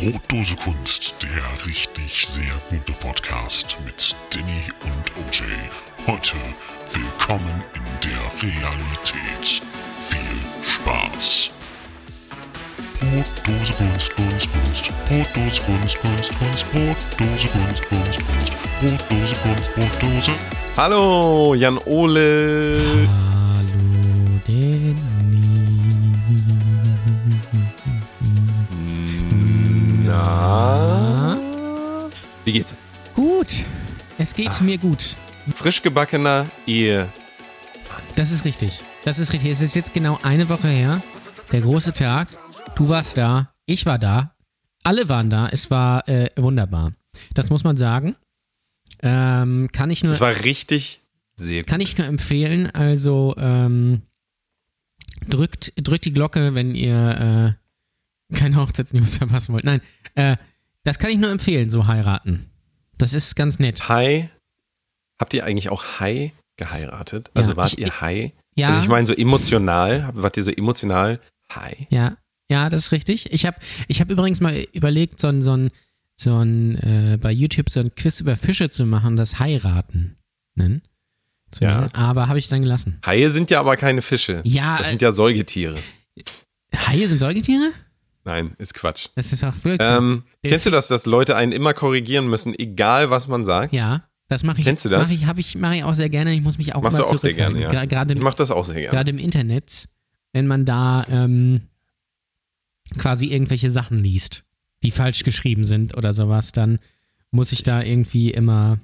Brotdose Kunst, der richtig sehr gute Podcast mit Danny und OJ. Heute willkommen in der Realität. Viel Spaß. Brotdose Kunst, Kunst, Kunst. Brotdose Kunst, Kunst, Kunst. Brotdose Kunst, Kunst, Kunst. Brotdose Kunst, Brotdose. Hallo, Jan Ole. Wie geht's? Gut. Es geht mir gut. Frisch gebackener Ehe. Das ist richtig. Das ist richtig. Es ist jetzt genau eine Woche her. Der große Tag. Du warst da. Ich war da. Alle waren da. Es war äh, wunderbar. Das muss man sagen. Ähm, kann ich nur. Das war richtig sehr gut. Kann ich nur empfehlen. Also ähm, drückt, drückt die Glocke, wenn ihr äh, keine Hochzeitsnews verpassen wollt. Nein, äh, das kann ich nur empfehlen, so heiraten. Das ist ganz nett. Hai. Habt ihr eigentlich auch Hai geheiratet? Also Ja, wart ich- ihr Hai? Ja, Also ich meine so emotional, wart ihr so emotional Hai? ja, ja, das ist richtig. Ich habe ich hab übrigens mal überlegt, so ein, so ein, so ein äh, bei YouTube so ein Quiz über Fische zu machen, das Heiraten nennen. Zu Ja. Aber habe ich dann gelassen. Haie sind ja aber keine Fische. Ja, Das sind ja Säugetiere. Haie sind Säugetiere? Nein, ist Quatsch. Das ist auch Blödsinn. Ähm, kennst du das, dass Leute einen immer korrigieren müssen, egal was man sagt? ja, das mache ich. Kennst du das? Mach ich, ich, mache ich auch sehr gerne. Ich muss mich auch Machst immer du auch sehr gerne, ja. Gra- Gerade Ich im, mach das auch sehr gerne. gerade im Internet, wenn man da ähm, quasi irgendwelche Sachen liest, die falsch geschrieben sind oder sowas, dann muss ich da irgendwie immer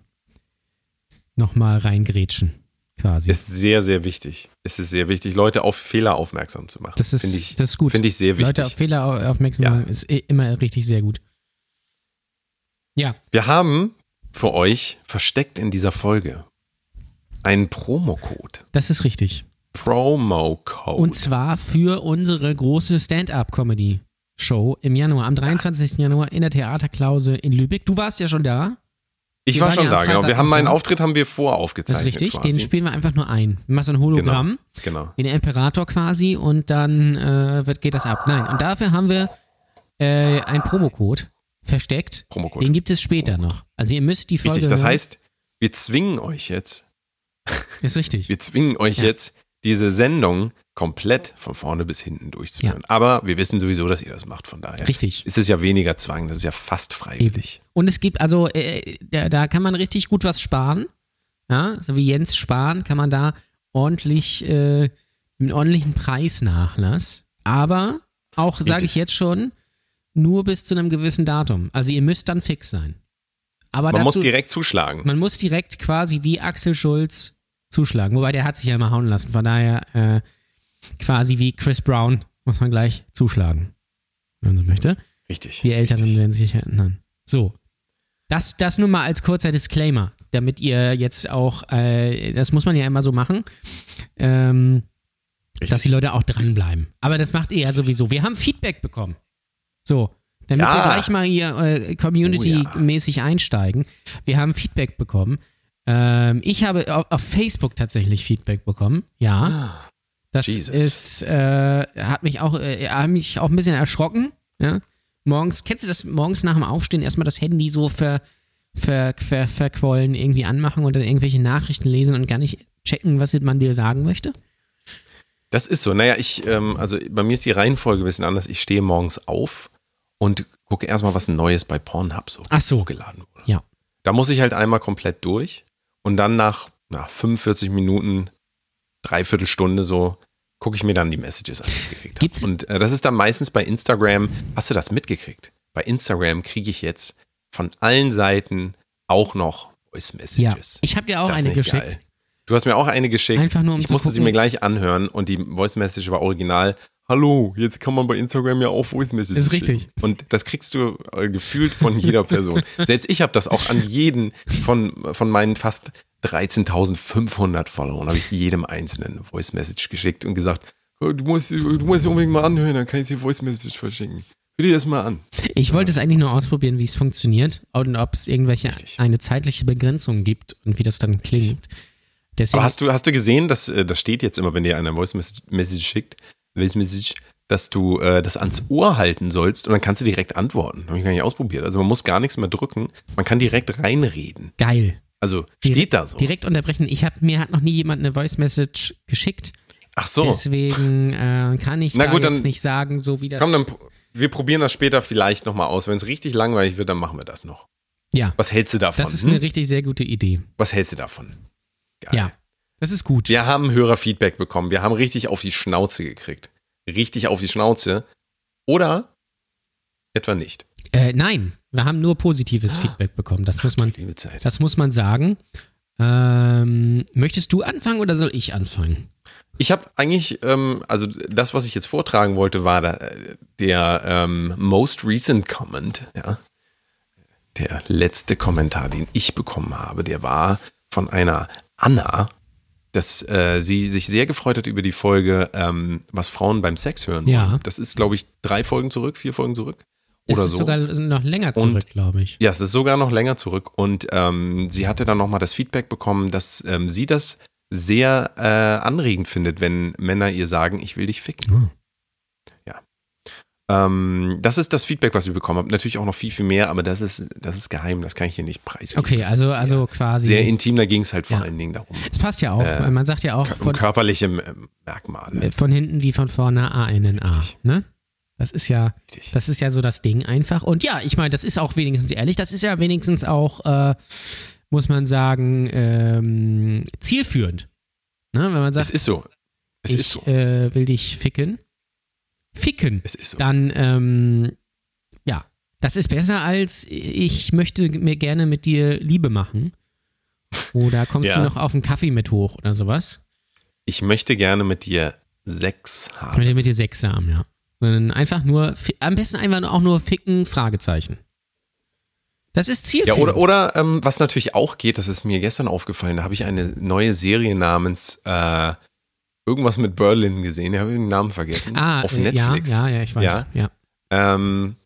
nochmal reingrätschen, quasi. Ist sehr, sehr wichtig. Es ist sehr wichtig, Leute auf Fehler aufmerksam zu machen. das ist, Finde ich, das ist gut. Finde ich sehr wichtig. Leute auf Fehler au- aufmerksam Ja. machen ist eh immer richtig sehr gut. Ja, Wir haben für euch versteckt in dieser Folge einen Promocode. das ist richtig. Promo-Code. Und zwar für unsere große Stand-up-Comedy-Show im Januar, am 23. Januar in der Theaterklause in Lübeck. Du warst ja schon da. Ich wir war schon ja da, genau. Wir haben meinen. Auftritt haben wir Das voraufgezeichnet. ist richtig. Quasi. Den spielen wir einfach nur ein. Du machst so ein Hologramm, Genau. wie der Imperator quasi, und dann äh, wird, geht das ab. Nein, und dafür haben wir äh, einen Promocode versteckt. Promocode. Den gibt es später noch. Also ihr müsst die Folge Richtig. Das heißt, wir zwingen euch jetzt, ist richtig. wir zwingen euch Ja. jetzt, diese Sendung komplett von vorne bis hinten durchzuführen. Aber wir wissen sowieso, dass ihr das macht. Von daher Richtig. ist es ja weniger Zwang. Das ist ja fast freiwillig. Und es gibt also, äh, da, da kann man richtig gut was sparen. Ja, so wie Jens sparen, kann man da ordentlich, äh, einen ordentlichen Preisnachlass. Aber auch, sage ich jetzt schon, nur bis zu einem gewissen Datum. Also ihr müsst dann fix sein. Aber Man muss dazu, direkt zuschlagen. man muss direkt quasi wie Axel Schulz zuschlagen. Wobei der hat sich ja immer hauen lassen. Von daher äh, quasi wie Chris Brown muss man gleich zuschlagen. Wenn man so möchte. Richtig. Die Älteren richtig. werden sich erinnern. So. Das, das nur mal als kurzer Disclaimer, damit ihr jetzt auch, äh, das muss man ja immer so machen, ähm, dass die Leute auch dranbleiben. Aber das macht ihr ja sowieso. Wir haben Feedback bekommen. So. Damit Ja. wir gleich mal hier äh, Community-mäßig einsteigen. Wir haben Feedback bekommen. Ähm, ich habe auf, auf Facebook tatsächlich Feedback bekommen. Ja. Das Jesus. ist, äh, hat mich auch, äh, hat mich auch ein bisschen erschrocken. Ja. Morgens, kennst du das morgens nach dem Aufstehen erstmal das Handy so ver, ver, ver, verquollen irgendwie anmachen und dann irgendwelche Nachrichten lesen und gar nicht checken, was man dir sagen möchte? Das ist so. Naja, ich, ähm, also bei mir ist die Reihenfolge ein bisschen anders. Ich stehe morgens auf und gucke erstmal, was Neues bei Pornhub so Ach so. hochgeladen wurde. Ja. Da muss ich halt einmal komplett durch und dann nach, nach 45 Minuten, dreiviertel Stunde so, gucke ich mir dann die Messages an, die ich gekriegt Gibt's- habe. Und äh, das ist dann meistens bei Instagram. Hast du das mitgekriegt? Bei Instagram kriege ich jetzt von allen Seiten auch noch Voice Ja. Messages. Ich habe dir auch eine geschickt. geil? Du hast mir auch eine geschickt. Einfach nur, um ich zu musste sie gucken. mir gleich anhören und die Voice Message war original. Hallo, jetzt kann man bei Instagram ja auch Voice Messages Ist richtig. schicken. Und das kriegst du äh, gefühlt von jeder Person. Selbst ich habe das auch an jeden von, von meinen fast 13.500 Followern, habe ich jedem einzelnen Voice Message geschickt und gesagt, "Oh, du musst, du musst unbedingt mal anhören, dann kann ich dir Voice Message verschicken. Hör dir das mal an. Ich wollte es eigentlich nur ausprobieren, wie es funktioniert und ob es irgendwelche Richtig. eine zeitliche Begrenzung gibt und wie das dann klingt. Deswegen, Aber hast du, hast du gesehen, dass äh, das steht jetzt immer, wenn dir einer Voice Message schickt, Voice Message, dass du äh, das ans Ohr halten sollst und dann kannst du direkt antworten. Habe ich gar nicht ausprobiert. Also man muss gar nichts mehr drücken. Man kann direkt reinreden. Geil. Also Direkt- steht da so. Direkt unterbrechen. Ich hab, mir hat noch nie jemand eine Voice Message geschickt. Ach so. Deswegen äh, kann ich Na da gut, jetzt dann- nicht sagen, so wie das. Komm, dann wir probieren das später vielleicht nochmal aus. Wenn es richtig langweilig wird, dann machen wir das noch. ja, Was hältst du davon? das ist hm? eine richtig sehr gute Idee. Was hältst du davon? Geil. Ja, das ist gut. Wir haben Hörerfeedback bekommen. Wir haben richtig auf die Schnauze gekriegt. Richtig auf die Schnauze. Oder etwa nicht. Äh, nein, wir haben nur positives Feedback bekommen. Das muss man, das muss man sagen. Ähm, möchtest du anfangen oder soll ich anfangen? Ich habe eigentlich, ähm, also das, was ich jetzt vortragen wollte, war da, äh, der ähm, most recent comment, ja. Der letzte Kommentar, den ich bekommen habe, der war von einer Anna, dass äh, sie sich sehr gefreut hat über die Folge, ähm, was Frauen beim Sex hören. Ja. wollen. Das ist, glaube ich, drei Folgen zurück, vier Folgen zurück. Oder ist so. sogar noch länger zurück, glaube ich. Ja, es ist sogar noch länger zurück. Und ähm, sie hatte dann nochmal das Feedback bekommen, dass ähm, sie das sehr äh, anregend findet, wenn Männer ihr sagen, ich will dich ficken. Ja. Ähm, das ist das Feedback, was ich bekommen habe. Natürlich auch noch viel, viel mehr, aber das ist, das ist geheim, das kann ich hier nicht preisgeben. Okay, Das also, ist also quasi. Sehr intim, da ging es halt vor Ja. allen Dingen darum. es passt ja auch. Äh, man sagt ja auch Um von, körperliche ähm, Merkmale. von hinten wie von vorne ANNA. Richtig. Ne? Das ist ja, Richtig. das ist ja so das Ding einfach. Und ja, ich meine, das ist auch wenigstens ehrlich, das ist ja wenigstens auch, äh, muss man sagen, ähm, zielführend. Ne? Wenn man Es sagt, ist so. Es ich ist so. äh, will dich ficken. Ficken. Es ist so. Dann, ähm, ja, das ist besser als ich möchte mir gerne mit dir Liebe machen. Oder kommst Ja. du noch auf einen Kaffee mit hoch oder sowas? Ich möchte gerne mit dir Sex Ich haben. möchte mit dir Sex haben, ja. Sondern einfach nur, am besten einfach auch nur ficken, Fragezeichen. Das ist Ja, zielführend. oder, oder ähm, was natürlich auch geht, das ist mir gestern aufgefallen, da habe ich eine neue Serie namens äh, irgendwas mit Berlin gesehen, ich habe den Namen vergessen. ah, auf äh, Netflix. Ja, ja, ja, ich weiß. Ja. Ähm,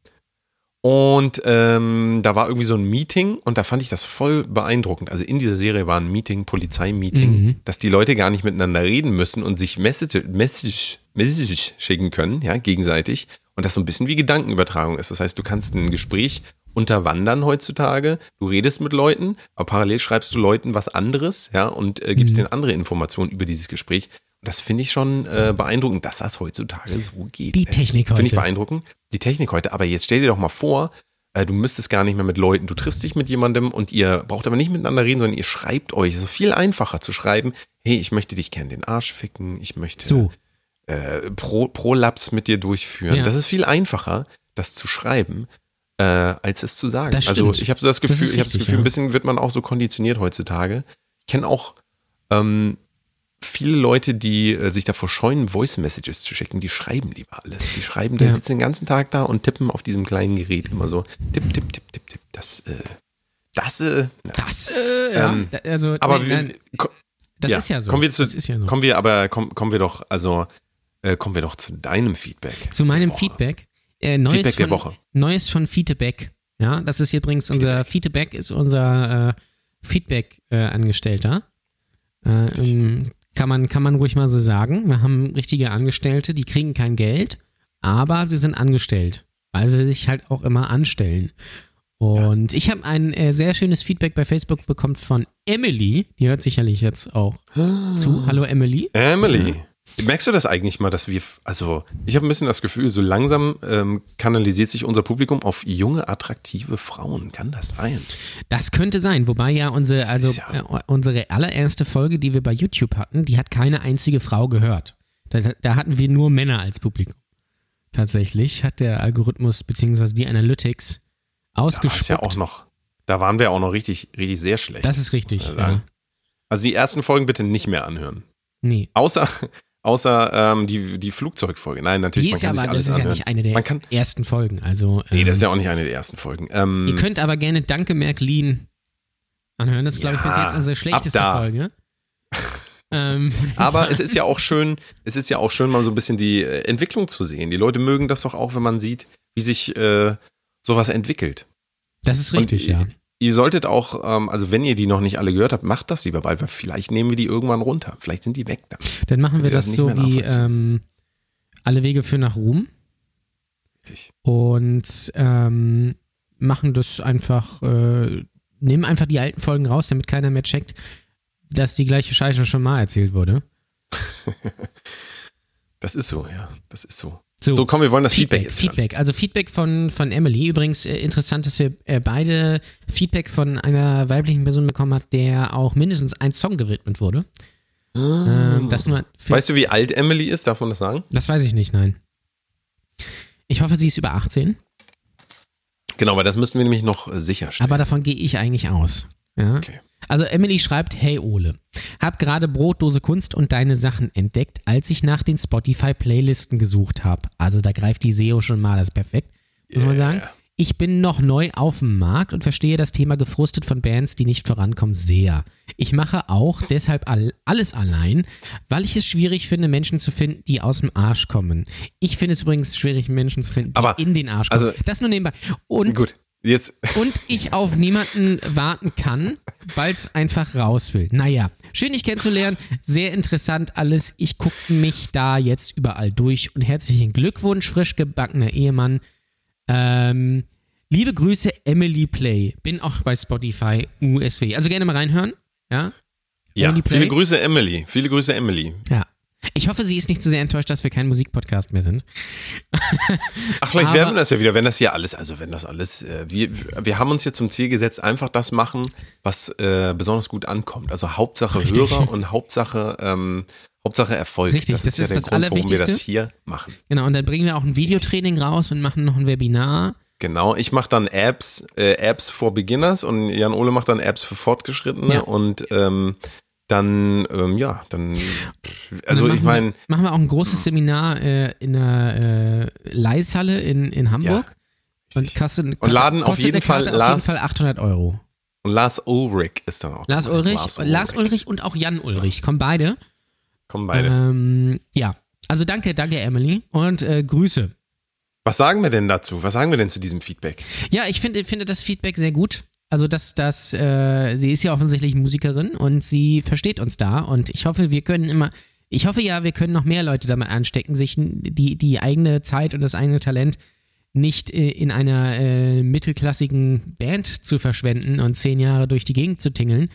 und ähm, da war irgendwie so ein Meeting und da fand ich das voll beeindruckend. Also in dieser Serie war ein Meeting, Polizeimeeting, Mhm. dass die Leute gar nicht miteinander reden müssen und sich Message, Message, Message schicken können, ja, gegenseitig. Und das so ein bisschen wie Gedankenübertragung ist. Das heißt, du kannst ein Gespräch unterwandern heutzutage. Du redest mit Leuten, aber parallel schreibst du Leuten was anderes, ja, und äh, gibst Mhm. denen andere Informationen über dieses Gespräch. Und das finde ich schon äh, beeindruckend, dass das heutzutage so geht. Die. Technik Finde ich heute. beeindruckend. Die Technik heute. Aber jetzt stell dir doch mal vor, äh, du müsstest gar nicht mehr mit Leuten. Du triffst dich mit jemandem und ihr braucht aber nicht miteinander reden, sondern ihr schreibt euch. Es ist viel einfacher zu schreiben, hey, ich möchte dich gerne den Arsch ficken, ich möchte So, äh, Pro, Prolaps mit dir durchführen. Ja. Das ist viel einfacher, das zu schreiben, äh, als es zu sagen. Das also ich habe so das Das Gefühl, ist ich habe das Gefühl, ja. ein bisschen wird man auch so konditioniert heutzutage. Ich kenne auch ähm, viele Leute, die äh, sich davor scheuen, Voice Messages zu schicken, die schreiben lieber alles. Die schreiben, die Ja. sitzen den ganzen Tag da und tippen auf diesem kleinen Gerät immer so. Tipp, tipp, tipp, tipp, tipp. Das, äh, das, äh, na. das, äh, ja, Ähm, da- also, aber nein, wir, nein, das ja, ist ja so. Kommen wir zu, das ist ja so. kommen wir aber, komm, kommen wir doch, also, äh, kommen wir doch zu deinem Feedback. Zu meinem der. Feedback. Äh, Neues Feedback der von, Woche. Neues von Feedback. Ja, das ist übrigens unser Feedback ist unser äh, Feedback-Angestellter. Äh, ähm, kann, man, kann man ruhig mal so sagen. Wir haben richtige Angestellte, die kriegen kein Geld, aber sie sind angestellt, weil sie sich halt auch immer anstellen. Und ich habe ein äh, sehr schönes Feedback bei Facebook bekommen von Emily. Die hört sicherlich jetzt auch zu. Hallo Emily. Emily. Merkst du das eigentlich mal, dass wir, also ich habe ein bisschen das Gefühl, so langsam ähm, kanalisiert sich unser Publikum auf junge, attraktive Frauen. Kann das sein? Das könnte sein, wobei ja unsere, Das also ja- äh, unsere allererste Folge, die wir bei YouTube hatten, die hat keine einzige Frau gehört. Da, da hatten wir nur Männer als Publikum. Tatsächlich hat der Algorithmus bzw. die Analytics Da ist ausgespuckt. ja auch noch, da waren wir auch noch richtig, richtig sehr schlecht. das ist richtig. Ja. Also die ersten Folgen bitte nicht mehr anhören. Nee. Außer, außer ähm, die, die Flugzeugfolge. Nein, natürlich, Die ist ja aber, das ist ja anhören. nicht eine der kann, ersten Folgen. Also, nee, das ist ähm, ja auch nicht eine der ersten Folgen. Ähm, Ihr könnt aber gerne Danke Märklin anhören. Das ist, glaube ich, bis Ja, jetzt unsere schlechteste. Folge. ähm, Aber es ist ja auch schön, es ist ja auch schön, mal so ein bisschen die äh, Entwicklung zu sehen. Die Leute mögen das doch auch, wenn man sieht, wie sich äh, sowas entwickelt. das ist richtig, Und, ja. Ihr solltet auch, ähm, also wenn ihr die noch nicht alle gehört habt, macht das lieber bald, weil vielleicht nehmen wir die irgendwann runter. Vielleicht sind die weg dann. Dann machen wir das das so wie ähm, alle Wege führen nach Ruhm Richtig. und ähm, machen das einfach, äh, nehmen einfach die alten Folgen raus, damit keiner mehr checkt, dass die gleiche Scheiße schon mal erzählt wurde. Das ist so, ja. Das ist so. So, So, komm, wir wollen das Feedback, Feedback, jetzt hören. Feedback. Also Feedback von, von Emily. Übrigens äh, interessant, dass wir äh, beide Feedback von einer weiblichen Person bekommen hat, der auch mindestens ein Song gewidmet wurde. Ähm, das nur. Weißt du, wie alt Emily ist? Darf man das sagen? das weiß ich nicht, nein. Ich hoffe, sie ist über 18, Genau, weil das müssen wir nämlich noch sicherstellen. aber davon gehe ich eigentlich aus. Ja? Okay. Also Emily schreibt, hey Ole, hab gerade Brotdose Kunst und deine Sachen entdeckt, als ich nach den Spotify-Playlisten gesucht habe. Also da greift die SEO schon mal, das ist perfekt, muss man sagen. Ich bin noch neu auf dem Markt und verstehe das Thema gefrustet von Bands, die nicht vorankommen, sehr. Ich mache auch deshalb all, alles allein, weil ich es schwierig finde, Menschen zu finden, die aus dem Arsch kommen. Ich finde es übrigens schwierig, Menschen zu finden, die Aber, in den Arsch kommen. also- das nur nebenbei. Und Gut, jetzt. und ich auf niemanden warten kann, weil es einfach raus will. Naja, schön dich kennenzulernen, sehr interessant alles. Ich gucke mich da jetzt überall durch und herzlichen Glückwunsch, frisch gebackener Ehemann. Ähm, liebe Grüße, Emily Play. Bin auch bei Spotify USW. Also gerne mal reinhören. Ja, Ja, viele Grüße, Emily. Viele Grüße, Emily. ja. Ich hoffe, sie ist nicht zu sehr enttäuscht, dass wir kein Musikpodcast mehr sind. Ach, vielleicht Aber- werden wir das ja wieder, wenn das hier alles, also wenn das alles, äh, wir, wir haben uns hier zum Ziel gesetzt, einfach das machen, was äh, besonders gut ankommt. Also Hauptsache Richtig. Hörer und Hauptsache, ähm, Hauptsache Erfolg. Richtig, das, das ist ist ja der das Grund, warum wir das Allerwichtigste. hier machen. Genau, und dann bringen wir auch ein Videotraining raus und machen noch ein Webinar. Genau, ich mache dann Apps, äh, Apps for Beginners und Jan Ole macht dann Apps für Fortgeschrittene Ja. und ähm, dann, ähm, ja, dann, also dann ich machen meine, Machen wir auch ein großes Seminar äh, in der äh, Leishalle in, in Hamburg. und kostet, Und laden auf jeden Fall auf jeden Lars- Fall 800 Euro. und Lars Ulrich ist dann auch. Lars dabei. Ulrich, Lars Ulrich. und auch Jan Ulrich. Kommen beide. Kommen beide. Ähm, ja. Also danke, danke, Emily. Und äh, Grüße. Was sagen wir denn dazu? Was sagen wir denn zu diesem Feedback? Ja, ich finde, finde das Feedback sehr gut. Also, dass das, äh, sie ist ja offensichtlich Musikerin und sie versteht uns da. Und ich hoffe, wir können immer, ich hoffe ja, wir können noch mehr Leute damit anstecken, sich die, die eigene Zeit und das eigene Talent nicht äh, in einer äh, mittelklassigen Band zu verschwenden und zehn Jahre durch die Gegend zu tingeln,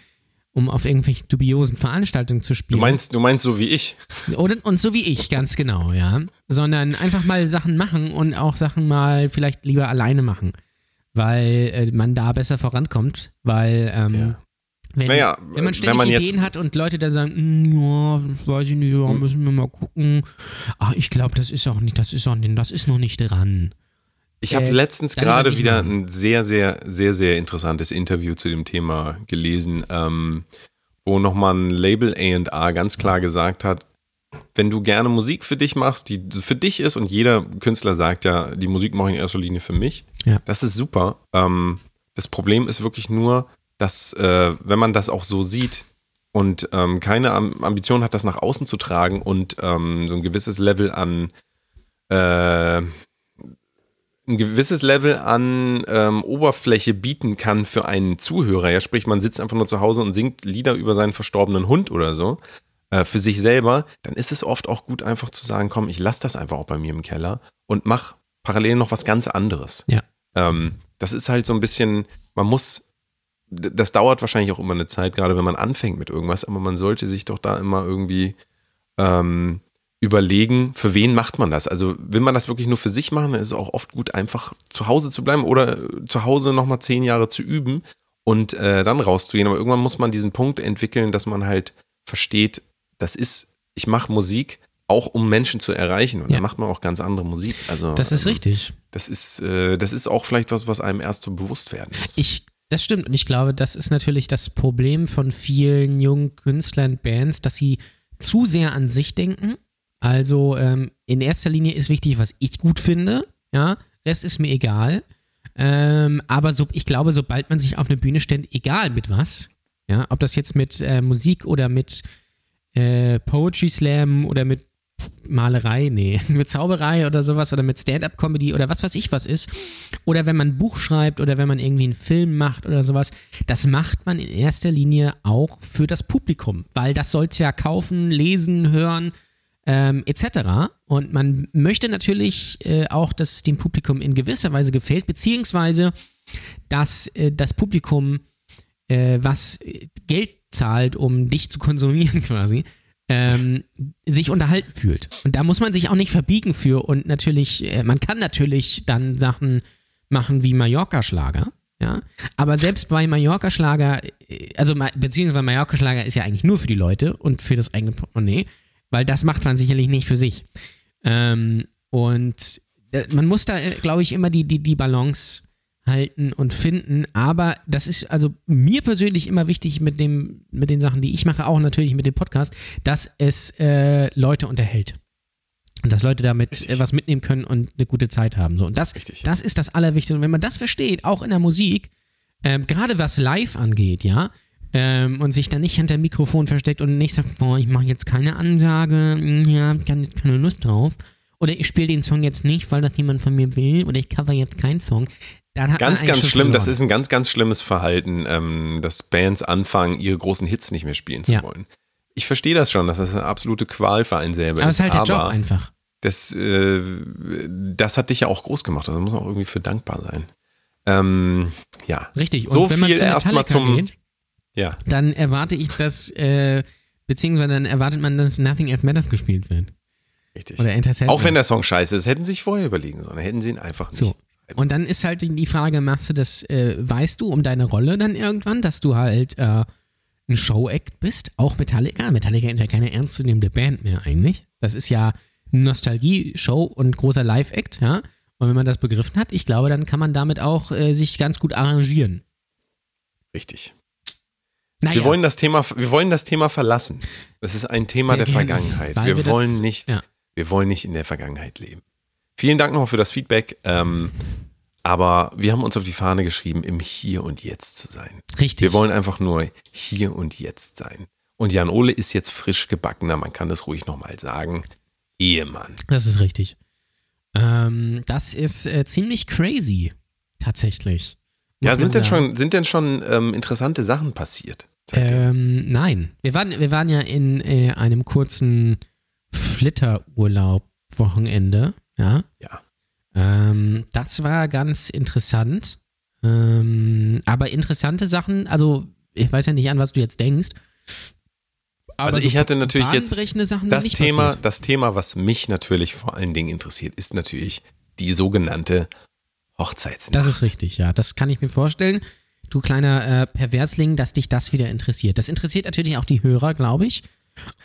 um auf irgendwelchen dubiosen Veranstaltungen zu Du spielen. meinst, du meinst so wie ich. Oder, und so wie ich, ganz genau, ja. Sondern einfach mal Sachen machen und auch Sachen mal vielleicht lieber alleine machen. Weil äh, man da besser vorankommt. Weil, ähm, Ja. wenn, Naja, wenn man wenn ständig man jetzt- Ideen hat und Leute da sagen, "Mm, ja, weiß ich nicht, ja, Hm. müssen wir mal gucken. Ach, ich glaube, das ist auch nicht, das ist auch nicht, das ist noch nicht dran. Ich habe Äh, letztens gerade wieder ein sehr, sehr, sehr, sehr interessantes Interview zu dem Thema gelesen, ähm, wo nochmal ein Label A&R ganz klar gesagt hat, wenn du gerne Musik für dich machst, die für dich ist und jeder Künstler sagt ja, die Musik mache ich in erster Linie für mich, Ja. das ist super. Ähm, das Problem ist wirklich nur, dass äh, wenn man das auch so sieht und ähm, keine Am Ambition hat, das nach außen zu tragen und ähm, so ein gewisses Level an äh, ein gewisses Level an ähm, Oberfläche bieten kann für einen Zuhörer. Ja, sprich, man sitzt einfach nur zu Hause und singt Lieder über seinen verstorbenen Hund oder so, äh, für sich selber, dann ist es oft auch gut, einfach zu sagen, komm, ich lasse das einfach auch bei mir im Keller und mach parallel noch was ganz anderes. Ja. Ähm, das ist halt so ein bisschen, man muss, das dauert wahrscheinlich auch immer eine Zeit, gerade wenn man anfängt mit irgendwas, aber man sollte sich doch da immer irgendwie ähm, überlegen, für wen macht man das. Also will man das wirklich nur für sich machen, dann ist es auch oft gut, einfach zu Hause zu bleiben oder äh, zu Hause nochmal zehn Jahre zu üben und äh, dann rauszugehen. Aber irgendwann muss man diesen Punkt entwickeln, dass man halt versteht, das ist, ich mache Musik auch um Menschen zu erreichen und Ja. dann macht man auch ganz andere Musik. Also Das ist ähm, richtig. Das ist, äh, das ist auch vielleicht was, was einem erst so bewusst werden muss. Ich, das stimmt. Und ich glaube, das ist natürlich das Problem von vielen jungen Künstlern, Bands, dass sie zu sehr an sich denken. Also ähm, in erster Linie ist wichtig, was ich gut finde. Ja, Rest ist mir egal. Ähm, aber so, ich glaube, sobald man sich auf eine Bühne stellt, egal mit was, ja, ob das jetzt mit äh, Musik oder mit äh, Poetry Slam oder mit Malerei, nee, mit Zauberei oder sowas oder mit Stand-up-Comedy oder was weiß ich was ist. Oder wenn man ein Buch schreibt oder wenn man irgendwie einen Film macht oder sowas, das macht man in erster Linie auch für das Publikum, weil das soll es ja kaufen, lesen, hören. ähm, etc. Und man möchte natürlich äh, auch, dass es dem Publikum in gewisser Weise gefällt, beziehungsweise dass äh, das Publikum, äh, was Geld zahlt, um dich zu konsumieren quasi, ähm, sich unterhalten fühlt. Und da muss man sich auch nicht verbiegen für und natürlich, äh, man kann natürlich dann Sachen machen wie Mallorca-Schlager. Ja, aber selbst bei Mallorca-Schlager, äh, also beziehungsweise Mallorca-Schlager ist ja eigentlich nur für die Leute und für das eigene Portemonnaie, weil das macht man sicherlich nicht für sich. Ähm, und äh, man muss da, äh, glaube ich, immer die, die, die Balance halten und finden. Aber das ist also mir persönlich immer wichtig mit, dem, mit den Sachen, die ich mache, auch natürlich mit dem Podcast, dass es äh, Leute unterhält. Und dass Leute damit äh, was mitnehmen können und eine gute Zeit haben. So, und das, das ist das Allerwichtigste. Und wenn man das versteht, auch in der Musik, ähm, gerade was live angeht, ja, ähm, und sich dann nicht hinter dem Mikrofon versteckt und nicht sagt, boah, ich mache jetzt keine Ansage, ja, ich habe keine Lust drauf. Oder ich spiele den Song jetzt nicht, weil das jemand von mir will, oder ich cover jetzt keinen Song. Ganz, ganz schlimm. Das verloren. ist ein ganz, ganz schlimmes Verhalten, ähm, dass Bands anfangen, ihre großen Hits nicht mehr spielen zu Ja. wollen. Ich verstehe das schon, dass das eine absolute Qual für einen selber Aber es ist halt der Job einfach. Das, äh, das hat dich ja auch groß gemacht. Also muss man auch irgendwie für dankbar sein. Ähm, ja. Richtig. Und So wenn man viel zu erstmal zum- geht, Ja. dann erwarte ich, dass, äh, beziehungsweise dann erwartet man, dass Nothing Else Matters gespielt wird. Richtig. Oder. Auch wenn der Song scheiße ist, hätten sie sich vorher überlegen sollen. Hätten sie ihn einfach nicht. So. Und dann ist halt die Frage, machst du das, äh, weißt du um deine Rolle dann irgendwann, dass du halt äh, ein Show-Act bist? Auch Metallica? Metallica ist ja keine ernstzunehmende Band mehr eigentlich. Das ist ja Nostalgie-Show und großer Live-Act, ja. Und wenn man das begriffen hat, ich glaube, dann kann man damit auch äh, sich ganz gut arrangieren. Richtig. Naja, Wir wollen das Thema, wir wollen das Thema verlassen. Das ist ein Thema Sehr der gerne, Vergangenheit. Wir, wir das- wollen nicht, ja. wir wollen nicht in der Vergangenheit leben. Vielen Dank nochmal für das Feedback. Ähm, aber wir haben uns auf die Fahne geschrieben, im Hier und Jetzt zu sein. richtig. Wir wollen einfach nur hier und jetzt sein. Und Jan Ole ist jetzt frisch gebackener, man kann das ruhig nochmal sagen, Ehemann. Das ist richtig. Ähm, das ist äh, ziemlich crazy, tatsächlich. Muss Ja, sind denn schon, sind denn schon ähm, interessante Sachen passiert? Ähm, nein. Wir waren, wir waren ja in äh, einem kurzen Flitterurlaub-Wochenende. Ja. Ja. Ähm, das war ganz interessant. Ähm, aber interessante Sachen, also ich weiß ja nicht, an was du jetzt denkst. Aber Also ich hatte natürlich jetzt Sachen Das Thema, passiert. das Thema, was mich natürlich vor allen Dingen interessiert, ist natürlich die sogenannte Hochzeitsnacht. Das ist richtig, ja. Das kann ich mir vorstellen. Du kleiner äh, Perversling, dass dich das wieder interessiert. Das interessiert natürlich auch die Hörer, glaube ich.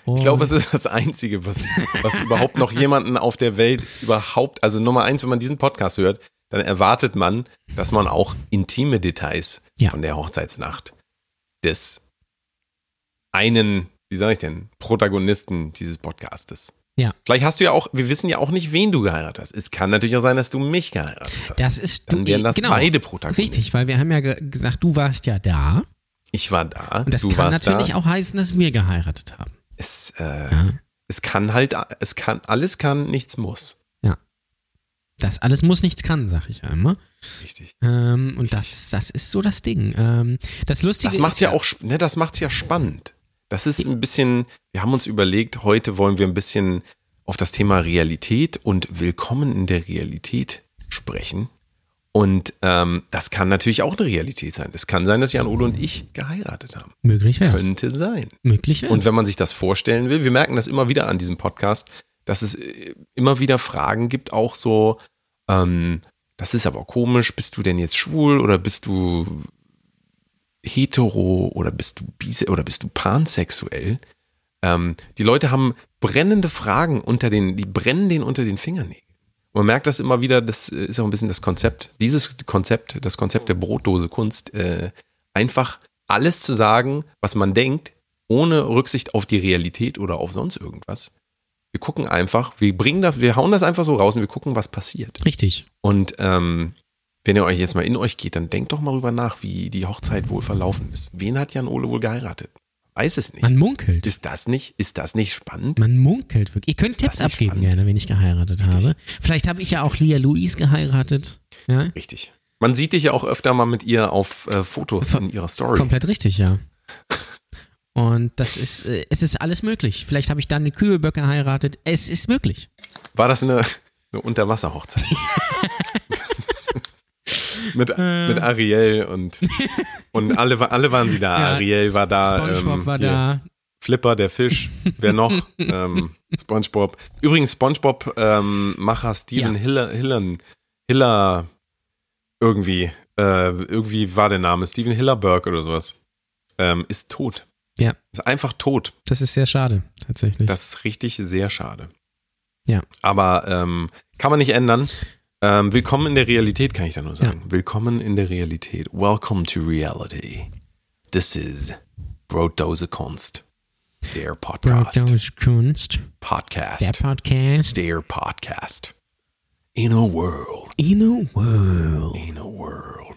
Ich glaube, es ist das Einzige, was, was überhaupt noch jemanden auf der Welt überhaupt, also Nummer eins, wenn man diesen Podcast hört, dann erwartet man, dass man auch intime Details Ja. von der Hochzeitsnacht des einen, wie sage ich denn, Protagonisten dieses Podcastes. Ja. Vielleicht hast du ja auch, wir wissen ja auch nicht, wen du geheiratet hast. Es kann natürlich auch sein, dass du mich geheiratet hast. Das ist Dann wären das genau, beide Protagonisten. Richtig, weil wir haben ja ge gesagt, du warst ja da. Ich war da, Und das kann natürlich da. auch heißen, dass wir geheiratet haben. Es, äh, Ja. es kann halt, es kann, alles kann, nichts muss. Das alles muss nichts kann, sag ich einmal. Richtig. Ähm, und das, das ist so das Ding. Ähm, das Lustige Das macht ja auch, ne, das macht's ja spannend. Das ist ein bisschen, wir haben uns überlegt, heute wollen wir ein bisschen auf das Thema Realität und Willkommen in der Realität sprechen. Und ähm, das kann natürlich auch eine Realität sein. Es kann sein, dass Jan Ole und ich geheiratet haben. möglich wäre Könnte sein. Möglich wäre Und wenn man sich das vorstellen will, wir merken das immer wieder an diesem Podcast, dass es äh, immer wieder Fragen gibt, auch so, ähm, das ist aber komisch, bist du denn jetzt schwul oder bist du hetero oder bist du bise oder bist du pansexuell? Ähm, die Leute haben brennende Fragen unter den, die brennen denen unter den Fingernägeln. Man merkt das immer wieder, das ist auch ein bisschen das Konzept, dieses Konzept, das Konzept der Brotdose Kunst, äh, einfach alles zu sagen, was man denkt, ohne Rücksicht auf die Realität oder auf sonst irgendwas. Wir gucken einfach, wir bringen das, wir hauen das einfach so raus und wir gucken, was passiert. Richtig. Und ähm, wenn ihr euch jetzt mal in euch geht, dann denkt doch mal drüber nach, wie die Hochzeit wohl verlaufen ist. Wen hat Jan Ole wohl geheiratet? Weiß es nicht. Man munkelt. Ist das nicht, ist das nicht spannend? Man munkelt wirklich. Ihr könnt Tipps nicht abgeben spannend? gerne, wenn ich geheiratet habe. Vielleicht habe ich ja auch Lia Louise geheiratet. Ja? Richtig. Man sieht dich ja auch öfter mal mit ihr auf äh, Fotos in ihrer Story. Komplett richtig, ja. Und das ist, äh, es ist alles möglich. Vielleicht habe ich dann eine Kübelböck geheiratet. Es ist möglich. War das eine, eine Unterwasserhochzeit? mit, Äh. mit Ariel und, und alle, alle waren sie da. Ja, Ariel war da. SpongeBob ähm, war da. Flipper, der Fisch. Wer noch? ähm, SpongeBob. Übrigens, SpongeBob-Macher Steven Ja. Hiller, Hiller, Hiller, irgendwie, äh, irgendwie war der Name, Steven Hillerberg oder sowas, ähm, ist tot. Ja. Ist einfach tot. Das ist sehr schade, tatsächlich. Das ist richtig sehr schade. Ja. Aber ähm, kann man nicht ändern. Ähm, willkommen in der Realität, kann ich da nur sagen. Willkommen in der Realität. Welcome to reality. This is Brotdose Kunst. Der Podcast. Brotdose Kunst. Der Podcast. Podcast. Der Podcast. In a world. In a world. In a world.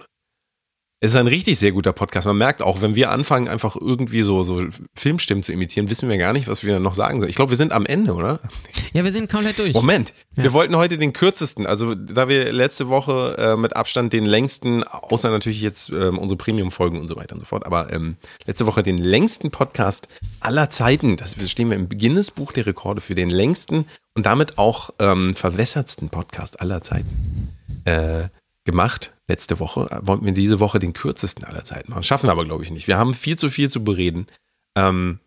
Es ist ein richtig sehr guter Podcast. Man merkt auch, wenn wir anfangen, einfach irgendwie so, so Filmstimmen zu imitieren, wissen wir gar nicht, was wir noch sagen sollen. Ich glaube, wir sind am Ende, oder? Ja, wir sind komplett durch. Moment, Ja. wir wollten heute den kürzesten, also da wir letzte Woche äh, mit Abstand den längsten, außer natürlich jetzt ähm, unsere Premium-Folgen und so weiter und so fort, aber ähm, letzte Woche den längsten Podcast aller Zeiten, das stehen wir im Guinness-Buch der Rekorde für den längsten und damit auch ähm, verwässertsten Podcast aller Zeiten äh, gemacht. Letzte Woche Äh, wollten wir diese Woche den kürzesten aller Zeiten machen. Schaffen wir aber, glaube ich, nicht. Wir haben viel zu viel zu bereden. Ähm,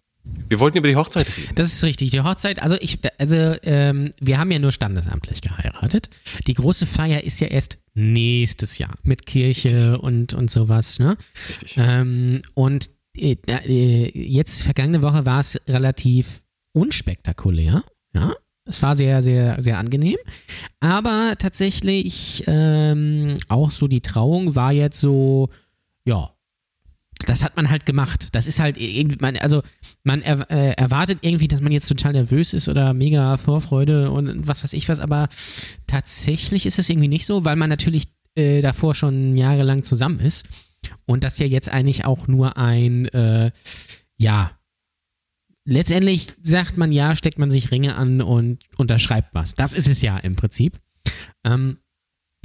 wir wollten über die Hochzeit reden. Das ist richtig. Die Hochzeit, also ich, also ähm, wir haben ja nur standesamtlich geheiratet. Die große Feier ist ja erst nächstes Jahr mit Kirche und und sowas. Ne? Richtig. Ähm, und äh, äh, jetzt vergangene Woche war es relativ unspektakulär. Ja, es war sehr, sehr, sehr angenehm. Aber tatsächlich ähm, auch so die Trauung war jetzt so, ja, das hat man halt gemacht. Das ist halt irgendwie, man, also man er, äh, erwartet irgendwie, dass man jetzt total nervös ist oder mega Vorfreude und was weiß ich was, aber tatsächlich ist es irgendwie nicht so, weil man natürlich äh, davor schon jahrelang zusammen ist und das ja jetzt eigentlich auch nur ein, äh, ja, letztendlich sagt man ja, steckt man sich Ringe an und unterschreibt was. Das ist es ja im Prinzip. Ähm,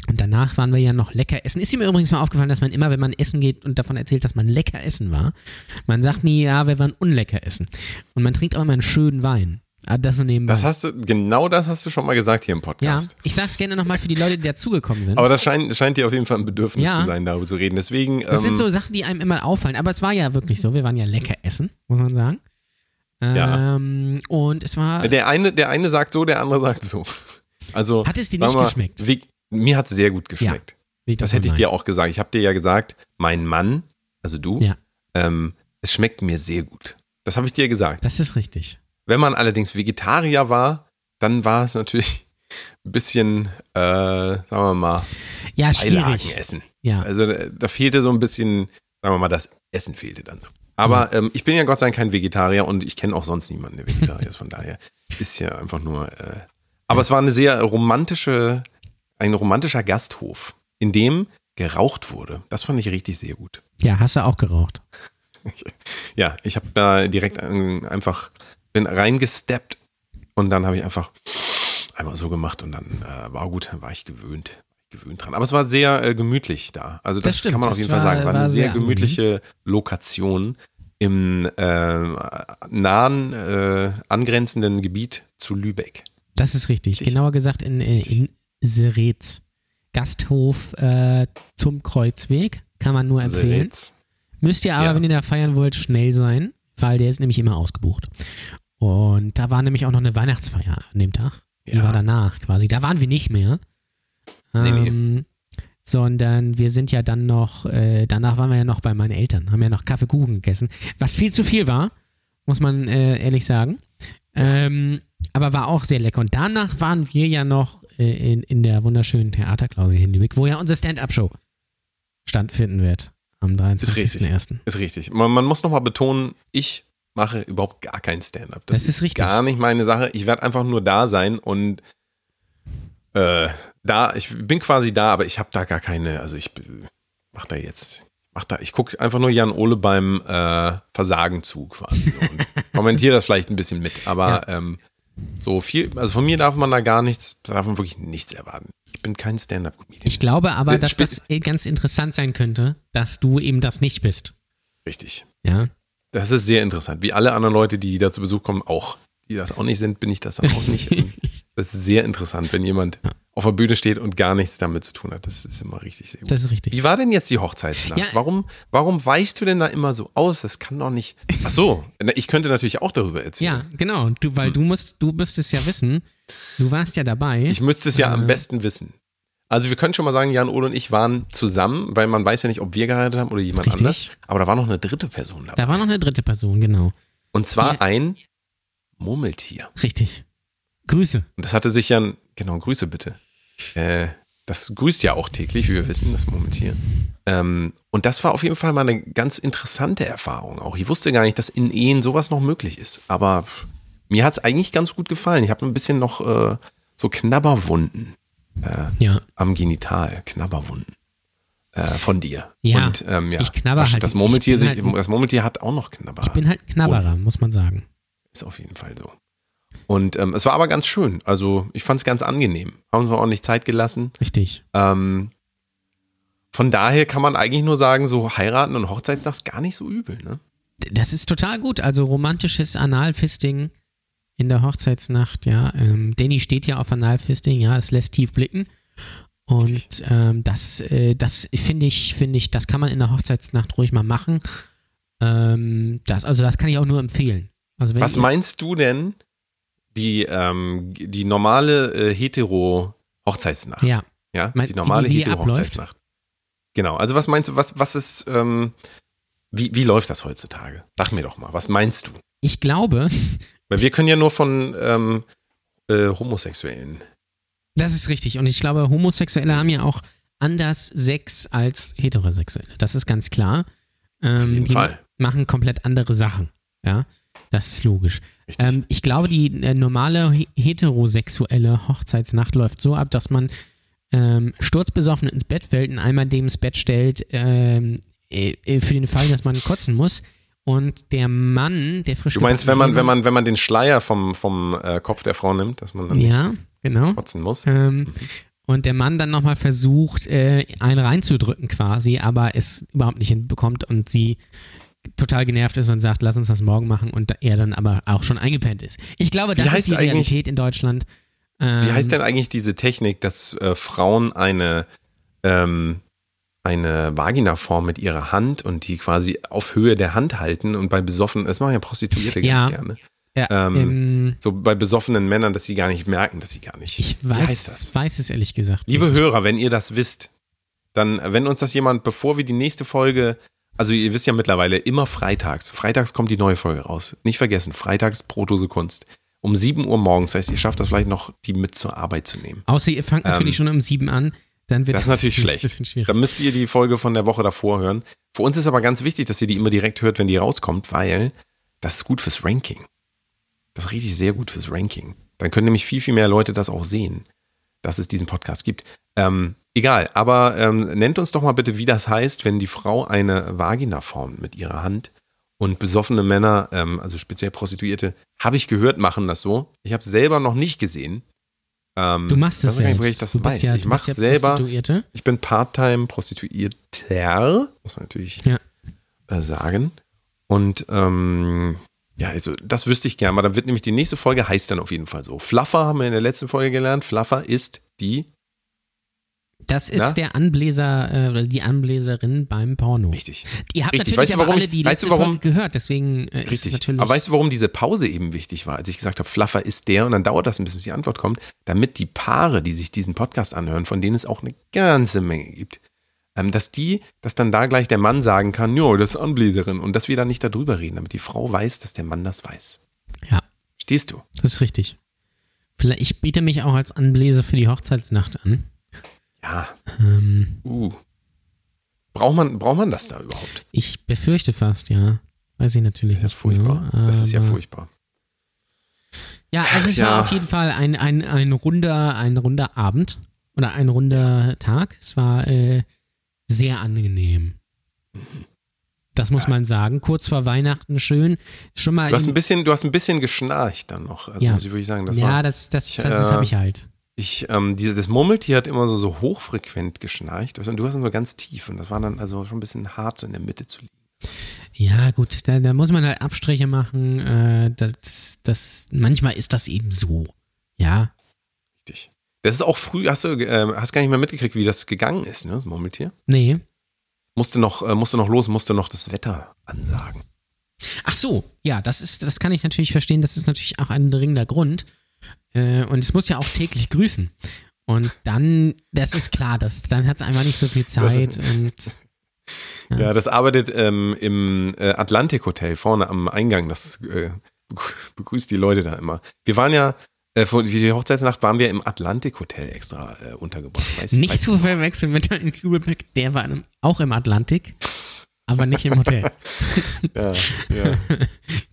und danach waren wir ja noch lecker essen. Ist mir übrigens mal aufgefallen, dass man immer, wenn man essen geht und davon erzählt, dass man lecker essen war, man sagt nie, ja, wir waren unlecker essen. Und man trinkt auch immer einen schönen Wein. Ah, Das nur nebenbei. Das hast du, genau das hast du schon mal gesagt hier im ja, Podcast. ich sag's gerne nochmal für die Leute, die dazugekommen sind. Aber das scheint, scheint dir auf jeden Fall ein Bedürfnis Ja. zu sein, darüber zu reden. Deswegen, Das sind ähm, so Sachen, die einem immer auffallen. Aber es war ja wirklich so. Wir waren ja lecker essen, muss man sagen. Ja. Ähm, und es war. der, eine, der eine sagt so, der andere sagt so. Also, Hat es dir nicht mal, geschmeckt? Wie, mir hat es sehr gut geschmeckt. Will Das hätte ich dir auch gesagt. Ich habe dir ja gesagt, mein Mann, also du, Ja. ähm, es schmeckt mir sehr gut. Das habe ich dir gesagt. Das ist richtig. Wenn man allerdings Vegetarier war, dann war es natürlich ein bisschen, äh, sagen wir mal, Ja, schwierig. Beilagenessen. Ja. Also da, da fehlte so ein bisschen, sagen wir mal, das Essen fehlte dann so. Aber ähm, ich bin ja Gott sei Dank kein Vegetarier und ich kenne auch sonst niemanden, der Vegetarier ist. Von daher ist ja einfach nur. Äh, aber es war eine sehr romantische, ein romantischer Gasthof, in dem geraucht wurde. Das fand ich richtig sehr gut. Ja, hast du auch geraucht. Ja, ich habe da direkt ein, einfach bin reingesteppt und dann habe ich einfach einmal so gemacht und dann äh, war gut, dann war ich gewöhnt, gewöhnt dran. Aber es war sehr äh, gemütlich da. Also das, Das stimmt, kann man auf jeden Fall sagen. War, war eine sehr, sehr gemütliche Lokation im äh, nahen, äh, angrenzenden Gebiet zu Lübeck. Das ist richtig. Richtig. Genauer gesagt in, äh, in Seretz. Gasthof äh, zum Kreuzweg. Kann man nur empfehlen. Seretz. Müsst ihr aber, Ja. wenn ihr da feiern wollt, schnell sein, weil der ist nämlich immer ausgebucht. Und da war nämlich auch noch eine Weihnachtsfeier an dem Tag. Die Ja. war danach quasi. Da waren wir nicht mehr. Nee, nee. Sondern wir sind ja dann noch, äh, danach waren wir ja noch bei meinen Eltern, haben ja noch Kaffeekuchen gegessen, was viel zu viel war, muss man äh, ehrlich sagen. Ähm, aber war auch sehr lecker. Und danach waren wir ja noch äh, in, in der wunderschönen Theaterklause hier in Lübeck, wo ja unsere Stand-Up-Show stattfinden wird am Ist richtig. 23.01. Ist richtig. Man, man muss nochmal betonen, ich mache überhaupt gar kein Stand-up. Das ist richtig. Gar nicht meine Sache. Ich werde einfach nur da sein und äh, da, ich bin quasi da, aber ich habe da gar keine, also ich mach da jetzt, mach da, ich gucke einfach nur Jan Ole beim äh, Versagen zu quasi und kommentiere das vielleicht ein bisschen mit. Aber ähm, so viel, also von mir darf man da gar nichts, da darf man wirklich nichts erwarten. Ich bin kein Stand-up-Comedian. Ich glaube aber, Äh, dass das äh, ganz interessant sein könnte, dass du eben das nicht bist. Richtig. Ja. Das ist sehr interessant. Wie alle anderen Leute, die da zu Besuch kommen, auch. Die das auch nicht sind, bin ich das dann auch nicht. Das ist sehr interessant, wenn jemand auf der Bühne steht und gar nichts damit zu tun hat. Das ist immer richtig sehr gut. Das ist richtig. Wie war denn jetzt die Hochzeitsnacht? Ja. Warum, warum weichst du denn da immer so aus? Das kann doch nicht. Ach so, ich könnte natürlich auch darüber erzählen. Ja, genau. Du, weil du musst, du müsstest ja wissen, du warst ja dabei. Ich müsste es ja Äh. am besten wissen. Also wir können schon mal sagen, Jan Ole und ich waren zusammen, weil man weiß ja nicht, ob wir geheiratet haben oder jemand Richtig. anders. Aber da war noch eine dritte Person dabei. da war noch eine dritte Person, genau. Und zwar Ja. ein Murmeltier. Richtig. Grüße. Und das hatte sich ja, genau, Grüße bitte. Äh, das grüßt ja auch täglich, wie wir wissen, das Murmeltier. Ähm, und das war auf jeden Fall mal eine ganz interessante Erfahrung auch. Ich wusste gar nicht, dass in Ehen sowas noch möglich ist. Aber mir hat es eigentlich ganz gut gefallen. Ich habe ein bisschen noch äh, so Knabberwunden äh, Ja. am Genital, Knabberwunden. Äh, von dir. Ja, und, ähm, ja, ich knabber das, halt- Das Murmeltier, sich, halt- das Murmeltier hat auch noch Knabber. Ich bin halt Knabberer, muss man sagen. Ist auf jeden Fall so. Und ähm, es war aber ganz schön. Also ich fand es ganz angenehm. Haben uns mal ordentlich Zeit gelassen. Richtig. Ähm, von daher kann man eigentlich nur sagen, so heiraten und Hochzeitsnacht ist gar nicht so übel, ne? Das ist total gut. Also romantisches Analfisting in der Hochzeitsnacht, ja. Ähm, Danny steht ja auf Analfisting, ja, es lässt tief blicken. Und ähm, das, äh, das finde ich, finde ich, das kann man in der Hochzeitsnacht ruhig mal machen. Ähm, das, also das kann ich auch nur empfehlen. Also Was meinst du denn, die, ähm, die normale äh, Hetero-Hochzeitsnacht? Ja, Ja, die normale Hetero-Hochzeitsnacht. Genau, also was meinst du, was, was ist, ähm, wie, wie läuft das heutzutage? Sag mir doch mal, was meinst du? ich glaube, Weil wir können ja nur von ähm, äh, Homosexuellen. das ist richtig. Und ich glaube, Homosexuelle haben ja auch anders Sex als Heterosexuelle. Das ist ganz klar. Ähm, jeden die Fall. machen komplett andere Sachen. Ja, das ist logisch. Ähm, ich glaube, die äh, normale he- heterosexuelle Hochzeitsnacht läuft so ab, dass man ähm, sturzbesoffen ins Bett fällt und einmal dem ins Bett stellt, ähm, äh, äh, für den Fall, dass man kotzen muss. Und der Mann, der frisch Du meinst, wenn man, wenn man, wenn man den Schleier vom, vom äh, Kopf der Frau nimmt, dass man dann nicht Ja, genau. kotzen muss? Ähm, und der Mann dann nochmal versucht, äh, einen reinzudrücken quasi, aber es überhaupt nicht hinbekommt und sie total genervt ist und sagt, lass uns das morgen machen und er dann aber auch schon eingepennt ist. Ich glaube, das ist heißt die Realität in Deutschland. Ähm, Wie heißt denn eigentlich diese Technik, dass äh, Frauen eine, ähm, eine Vaginaform mit ihrer Hand und die quasi auf Höhe der Hand halten und bei besoffenen, das machen ja Prostituierte Ja. ganz gerne. Ja, ähm, ähm, So bei besoffenen Männern, dass sie gar nicht merken, dass sie gar nicht. ich weiß, das? weiß es ehrlich gesagt. Liebe nicht. Hörer, wenn ihr das wisst, dann, wenn uns das jemand, bevor wir die nächste Folge, also ihr wisst ja mittlerweile immer freitags, freitags kommt die neue Folge raus. Nicht vergessen, freitags Brotose Kunst. Um 7 Uhr morgens, das heißt, ihr schafft das vielleicht noch, die mit zur Arbeit zu nehmen. Außer ihr fangt natürlich schon um sieben an, dann wird Ähm, Das ist natürlich ein schlecht. bisschen schwierig. Dann müsst ihr die Folge von der Woche davor hören. Für uns ist aber ganz wichtig, dass ihr die immer direkt hört, wenn die rauskommt, weil das ist gut fürs Ranking. Das ist richtig sehr gut fürs Ranking. Dann können nämlich viel, viel mehr Leute das auch sehen, dass es diesen Podcast gibt. Ähm, egal, aber ähm, nennt uns doch mal bitte, wie das heißt, wenn die Frau eine Vagina formt mit ihrer Hand und besoffene Männer, ähm, also speziell Prostituierte, habe ich gehört, machen das so. Ich habe es selber noch nicht gesehen. Ähm, Du machst es selbst. ich das du bist weiß. ja, ich mache ja selber. Prostituierte. Ich bin Part-Time Prostituierter, muss man natürlich Ja. äh, sagen. Und ähm, ja, also das wüsste ich gerne, aber dann wird nämlich die nächste Folge heißt dann auf jeden Fall so. Fluffer haben wir in der letzten Folge gelernt. Fluffer ist die, Das ist Na? der Anbläser äh, oder die Anbläserin beim Porno. richtig. Ihr habt Richtig. natürlich Weißt aber warum alle ich- die weißt letzte du, warum- Folge gehört, deswegen äh, ist es Richtig. natürlich. Aber weißt du, warum diese Pause eben wichtig war? Als ich gesagt habe, Fluffer ist der und dann dauert das ein bisschen, bis die Antwort kommt, damit die Paare, die sich diesen Podcast anhören, von denen es auch eine ganze Menge gibt, ähm, dass die, dass dann da gleich der Mann sagen kann, jo, das ist Anbläserin und dass wir dann nicht darüber reden, damit die Frau weiß, dass der Mann das weiß. Ja. Stehst du? das ist richtig. Vielleicht, ich biete mich auch als Anbläser für die Hochzeitsnacht an. Ja. Ähm, Uh. Braucht man, braucht man das da überhaupt? ich befürchte fast, ja. Weiß ich natürlich Das ist nicht. furchtbar. genau, Das ist ja furchtbar. Ja, also es ja. war auf jeden Fall ein, ein, ein, runder, ein runder Abend oder ein runder Tag. Es war äh, sehr angenehm. Das muss man sagen. Kurz vor Weihnachten schön. Schon mal. Du hast in- ein bisschen, du hast ein bisschen geschnarcht dann noch. Also Ja. muss ich wirklich sagen, das ja, war. das, das, das, das äh, habe ich halt. Ich, ähm, diese, das Murmeltier hat immer so, so hochfrequent geschnarcht. Und du hast dann so ganz tief. Und das war dann also schon ein bisschen hart, so in der Mitte zu liegen. Ja, gut, da, da muss man halt Abstriche machen. Äh, das, das, manchmal ist das eben so. Ja. Richtig. Das ist auch früh, hast du äh, hast gar nicht mehr mitgekriegt, wie das gegangen ist, ne, das Murmeltier? Nee. Musste noch, äh, musste noch los, musste noch das Wetter ansagen. Ach so, ja, das ist, das kann ich natürlich verstehen. Das ist natürlich auch ein dringender Grund. Äh, und es muss ja auch täglich grüßen. Und dann, das ist klar, das, dann hat es einfach nicht so viel Zeit. und ja. ja, das arbeitet ähm, im äh, Atlantik Hotel vorne am Eingang. Das äh, begrüßt die Leute da immer. Wir waren ja äh, für die Hochzeitsnacht waren wir im Atlantik Hotel extra äh, untergebracht. Weiß, nicht zu verwechseln mit einem Kübelberg, der war auch im Atlantik, aber nicht im Hotel. ja, ja.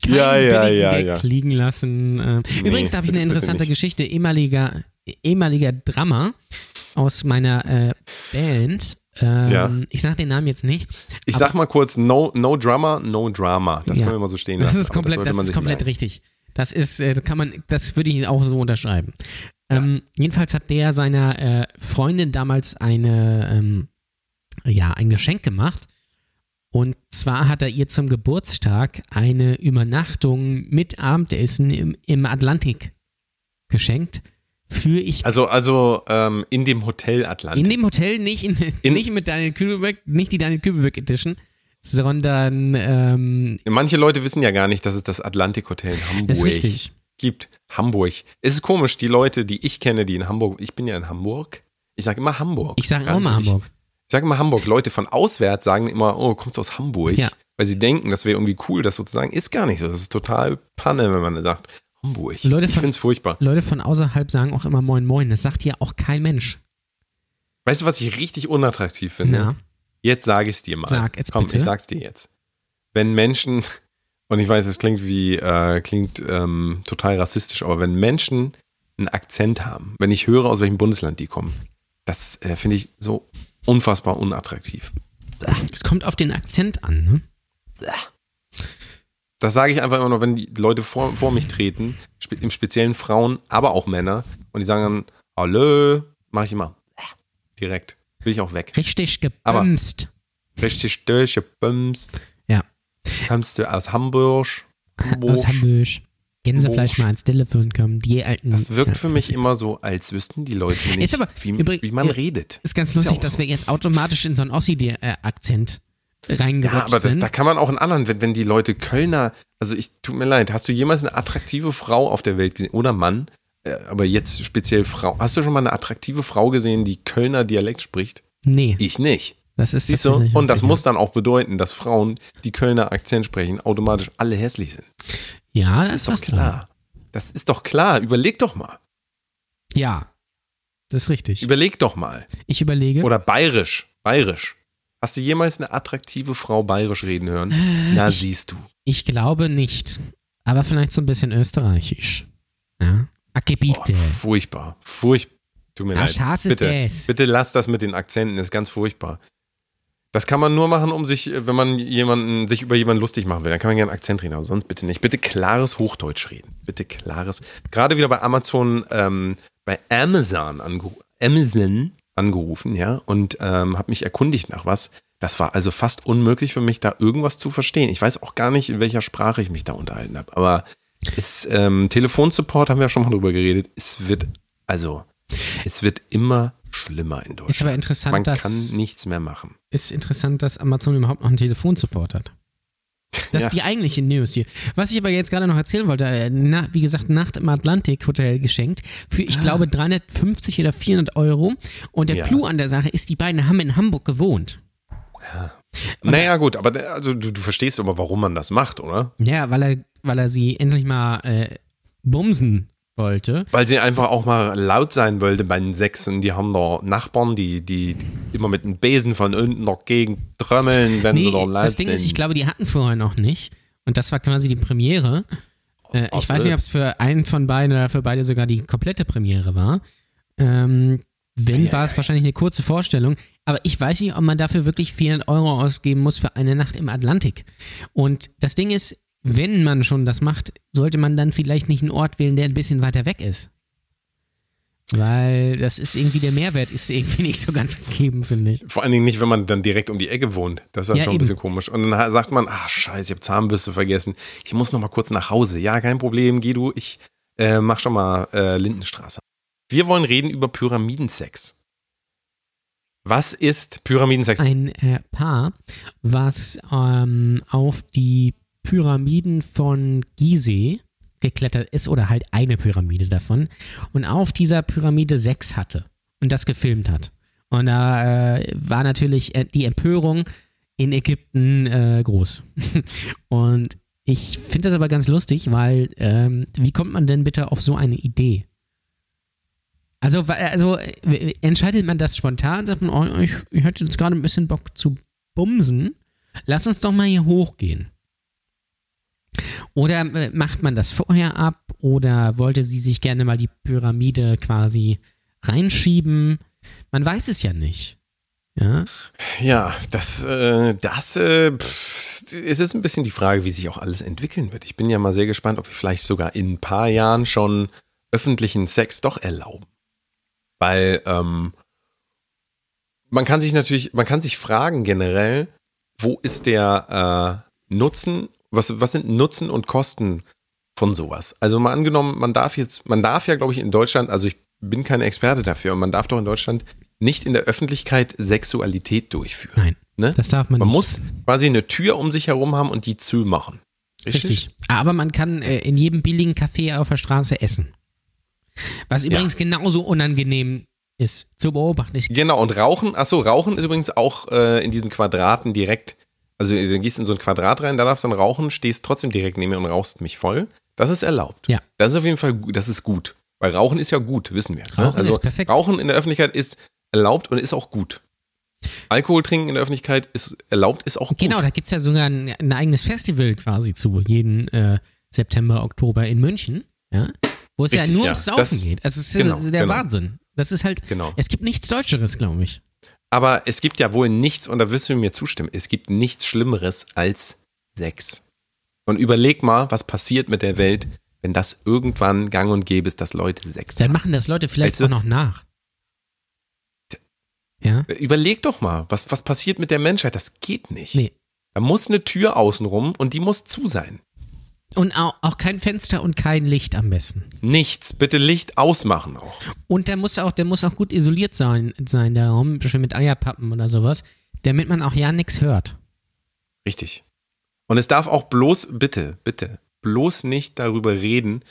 Ja, ja, ja, Gag ja. fliegen lassen. Äh. Nee, Übrigens, da habe ich eine interessante. Geschichte. Ehemaliger, ehemaliger Drummer aus meiner äh, Band. Ähm, Ja. Ich sage den Namen jetzt nicht. Ich sag mal kurz, no, no Drummer, no Drama. Das Ja. können wir mal so stehen Das lassen. ist aber komplett, das man ist komplett merken. richtig. Das ist, äh, kann man, das würde ich auch so unterschreiben. Ähm, jedenfalls hat der seiner äh, Freundin damals eine, ähm, ja, ein Geschenk gemacht. Und zwar hat er ihr zum Geburtstag eine Übernachtung mit Abendessen im, im Atlantik geschenkt. Für ich Also, also ähm, in dem Hotel Atlantik. in dem Hotel nicht, in, In- nicht mit Daniel Kübelberg, nicht die Daniel Kübelberg Edition, sondern ähm, Manche Leute wissen ja gar nicht, dass es das Atlantik Hotel in Hamburg ist richtig. gibt. Hamburg. Es ist komisch, die Leute, die ich kenne, die in Hamburg, ich bin ja in Hamburg. Ich sage immer Hamburg. Ich sage auch mal nicht- Hamburg. Ich sage immer Hamburg. Leute von auswärts sagen immer, oh, kommst du aus Hamburg? Ja. Weil sie denken, das wäre irgendwie cool, das sozusagen. Ist gar nicht so. Das ist total Panne, wenn man sagt, Hamburg. Leute ich von- finde es furchtbar. Leute von außerhalb sagen auch immer Moin Moin. Das sagt hier auch kein Mensch. Weißt du, was ich richtig unattraktiv finde? Na, Jetzt sage ich es dir mal. Sag jetzt Komm, bitte. ich sag's dir jetzt. Wenn Menschen, und ich weiß, es klingt wie, äh, klingt ähm, total rassistisch, aber wenn Menschen einen Akzent haben, wenn ich höre, aus welchem Bundesland die kommen, das äh, finde ich so unfassbar unattraktiv. es kommt auf den Akzent an. Ne? Das sage ich einfach immer nur, wenn die Leute vor, vor mich treten, spe im speziellen Frauen, aber auch Männer, und die sagen dann, hallo, mache ich immer direkt. Will ich auch weg. Richtig Aber- gebumst. Richtig durchgebumst. Ja. Kommst du aus Hamburg? Aus Hamburg. Gänsefleisch mal ans Telefon kommen. Die alten. Das wirkt ja. für mich immer so, als wüssten die Leute nicht, Ist aber wie, übrig- wie man ja, redet. Ist ganz Ist ja lustig, auch dass so. wir jetzt automatisch in so einen Ossi-Akzent reingerutscht Ja, aber das, sind. da kann man auch einen anderen, wenn, wenn die Leute Kölner, also ich, tut mir leid, hast du jemals eine attraktive Frau auf der Welt gesehen oder Mann, äh, aber jetzt speziell Frau, hast du schon mal eine attraktive Frau gesehen, die Kölner Dialekt spricht? nee, Ich nicht. das ist Siehst du? Und das muss dann auch bedeuten, dass Frauen, die Kölner Akzent sprechen, automatisch alle hässlich sind. Ja, Das das ist ist doch was dran. klar. Das ist doch klar. Überleg doch mal. Ja, das ist richtig. Überleg doch mal. ich überlege. Oder bayerisch. Bayerisch. Hast du jemals eine attraktive Frau bayerisch reden hören? Na, Äh, ich- siehst du. Ich glaube nicht. Aber vielleicht so ein bisschen österreichisch. Ja. A Gebiete. Oh, furchtbar. Furchtbar. Tut mir Ah, leid. Bitte, das. bitte lass das mit den Akzenten, ist ganz furchtbar. Das kann man nur machen, um sich, wenn man jemanden, sich über jemanden lustig machen will. Dann kann man gerne einen Akzent reden, aber sonst bitte nicht. Bitte klares Hochdeutsch reden. Bitte klares. Gerade wieder bei Amazon, ähm, bei Amazon, angeru Amazon angerufen, ja, und ähm, habe mich erkundigt nach was. Das war also fast unmöglich für mich, da irgendwas zu verstehen. Ich weiß auch gar nicht, in welcher Sprache ich mich da unterhalten habe. Aber es, ähm, Telefonsupport haben wir ja schon mal drüber geredet. Es wird, also, es wird immer schlimmer in Deutschland. Ist aber interessant, Man dass, kann nichts mehr machen. Ist interessant, dass Amazon überhaupt noch einen Telefonsupport hat. Das Ja. ist die eigentliche News hier. Was ich aber jetzt gerade noch erzählen wollte, äh, na, wie gesagt, Nacht im Atlantik Hotel geschenkt für, ich glaube, 350 oder 400 Euro. Und der Ja. Clou an der Sache ist, die beiden haben in Hamburg gewohnt. Naja, gut, aber also du, du verstehst aber, warum man das macht, oder? Ja, weil er, weil er sie endlich mal äh, bumsen wollte. Weil sie einfach auch mal laut sein wollte bei den Sechsen. Die haben da Nachbarn, die, die, die immer mit dem Besen von unten noch gegen trömmeln, wenn sie Nee, da laut das Ding sind. ist, ich glaube, die hatten vorher noch nicht. Und das war quasi die Premiere. Äh, ich weiß nicht, ob es für einen von beiden oder für beide sogar die komplette Premiere war. Ähm, wenn, Ja, war es ja. wahrscheinlich eine kurze Vorstellung. Aber ich weiß nicht, ob man dafür wirklich 400 Euro ausgeben muss für eine Nacht im Atlantik. Und das Ding ist, wenn man schon das macht, sollte man dann vielleicht nicht einen Ort wählen, der ein bisschen weiter weg ist. Weil das ist irgendwie, der Mehrwert ist irgendwie nicht so ganz gegeben, finde ich. Vor allen Dingen nicht, wenn man dann direkt um die Ecke wohnt. Das ist dann Ja, schon ein eben. bisschen komisch. Und dann sagt man, ach scheiße, ich habe Zahnbürste vergessen. Ich muss noch mal kurz nach Hause. Ja, kein Problem, geh du. Ich äh, mach schon mal äh, Lindenstraße. Wir wollen reden über Pyramidensex. Was ist Pyramidensex? Ein äh, Paar, was ähm, auf die Pyramiden von Gizeh geklettert ist oder halt eine Pyramide davon und auf dieser Pyramide Sex hatte und das gefilmt hat. Und da äh, war natürlich äh, die Empörung in Ägypten äh, groß. und ich finde das aber ganz lustig, weil ähm, wie kommt man denn bitte auf so eine Idee? Also, also äh, entscheidet man das spontan, sagt man, oh, ich, ich hätte jetzt gerade ein bisschen Bock zu bumsen, lass uns doch mal hier hochgehen. Oder äh, macht man das vorher ab oder wollte sie sich gerne mal die Pyramide quasi reinschieben? Man weiß es ja nicht. Ja, Ja, das, äh, das äh, pff, ist ein bisschen die Frage, wie sich auch alles entwickeln wird. Ich bin ja mal sehr gespannt, ob wir vielleicht sogar in ein paar Jahren schon öffentlichen Sex doch erlauben. Weil ähm, man kann sich natürlich, man kann sich fragen generell, wo ist der äh, Nutzen, was, was sind Nutzen und Kosten von sowas? Also mal angenommen, man darf jetzt, man darf ja, glaube ich, in Deutschland, also ich bin kein Experte dafür, und man darf doch in Deutschland nicht in der Öffentlichkeit Sexualität durchführen. nein, Ne? das darf man, Man nicht. muss quasi eine Tür um sich herum haben und die zumachen. Richtig. Aber man kann äh, in jedem billigen Café auf der Straße essen. Was übrigens genauso unangenehm ist zu beobachten. Ich, Genau, und Rauchen, achso, Rauchen ist übrigens auch äh, in diesen Quadraten direkt, also du gehst in so ein Quadrat rein, da darfst du dann rauchen, stehst trotzdem direkt neben mir und rauchst mich voll. Das ist erlaubt. Ja. Das ist auf jeden Fall, das ist gut. Weil Rauchen ist ja gut, wissen wir. Rauchen also ist perfekt. Rauchen in der Öffentlichkeit ist erlaubt und ist auch gut. Alkohol trinken in der Öffentlichkeit ist erlaubt, ist auch gut. genau, da gibt es ja sogar ein, ein eigenes Festival quasi zu, jeden äh, September, Oktober in München. Ja? Wo es ja Richtig, nur ja. ums Saufen Das- geht. Also es ist genau, der genau. Wahnsinn. Das ist halt, Genau. es gibt nichts Deutscheres, glaube ich. Aber es gibt ja wohl nichts, und da wirst du mir zustimmen, es gibt nichts Schlimmeres als Sex. Und überleg mal, was passiert mit der Welt, wenn das irgendwann gang und gäbe ist, dass Leute Sex Dann haben. machen das Leute vielleicht Weißt du- auch noch nach. Ja? Überleg doch mal, was, was passiert mit der Menschheit? Das geht nicht. Nee. Da muss eine Tür außenrum und die muss zu sein. Und auch, auch kein Fenster und kein Licht am besten. Nichts. Bitte Licht ausmachen auch. Und der muss auch, der muss auch gut isoliert sein, sein der Raum, bestimmt mit Eierpappen oder sowas, damit man auch ja nichts hört. Richtig. Und es darf auch bloß, bitte, bitte, bloß nicht darüber reden,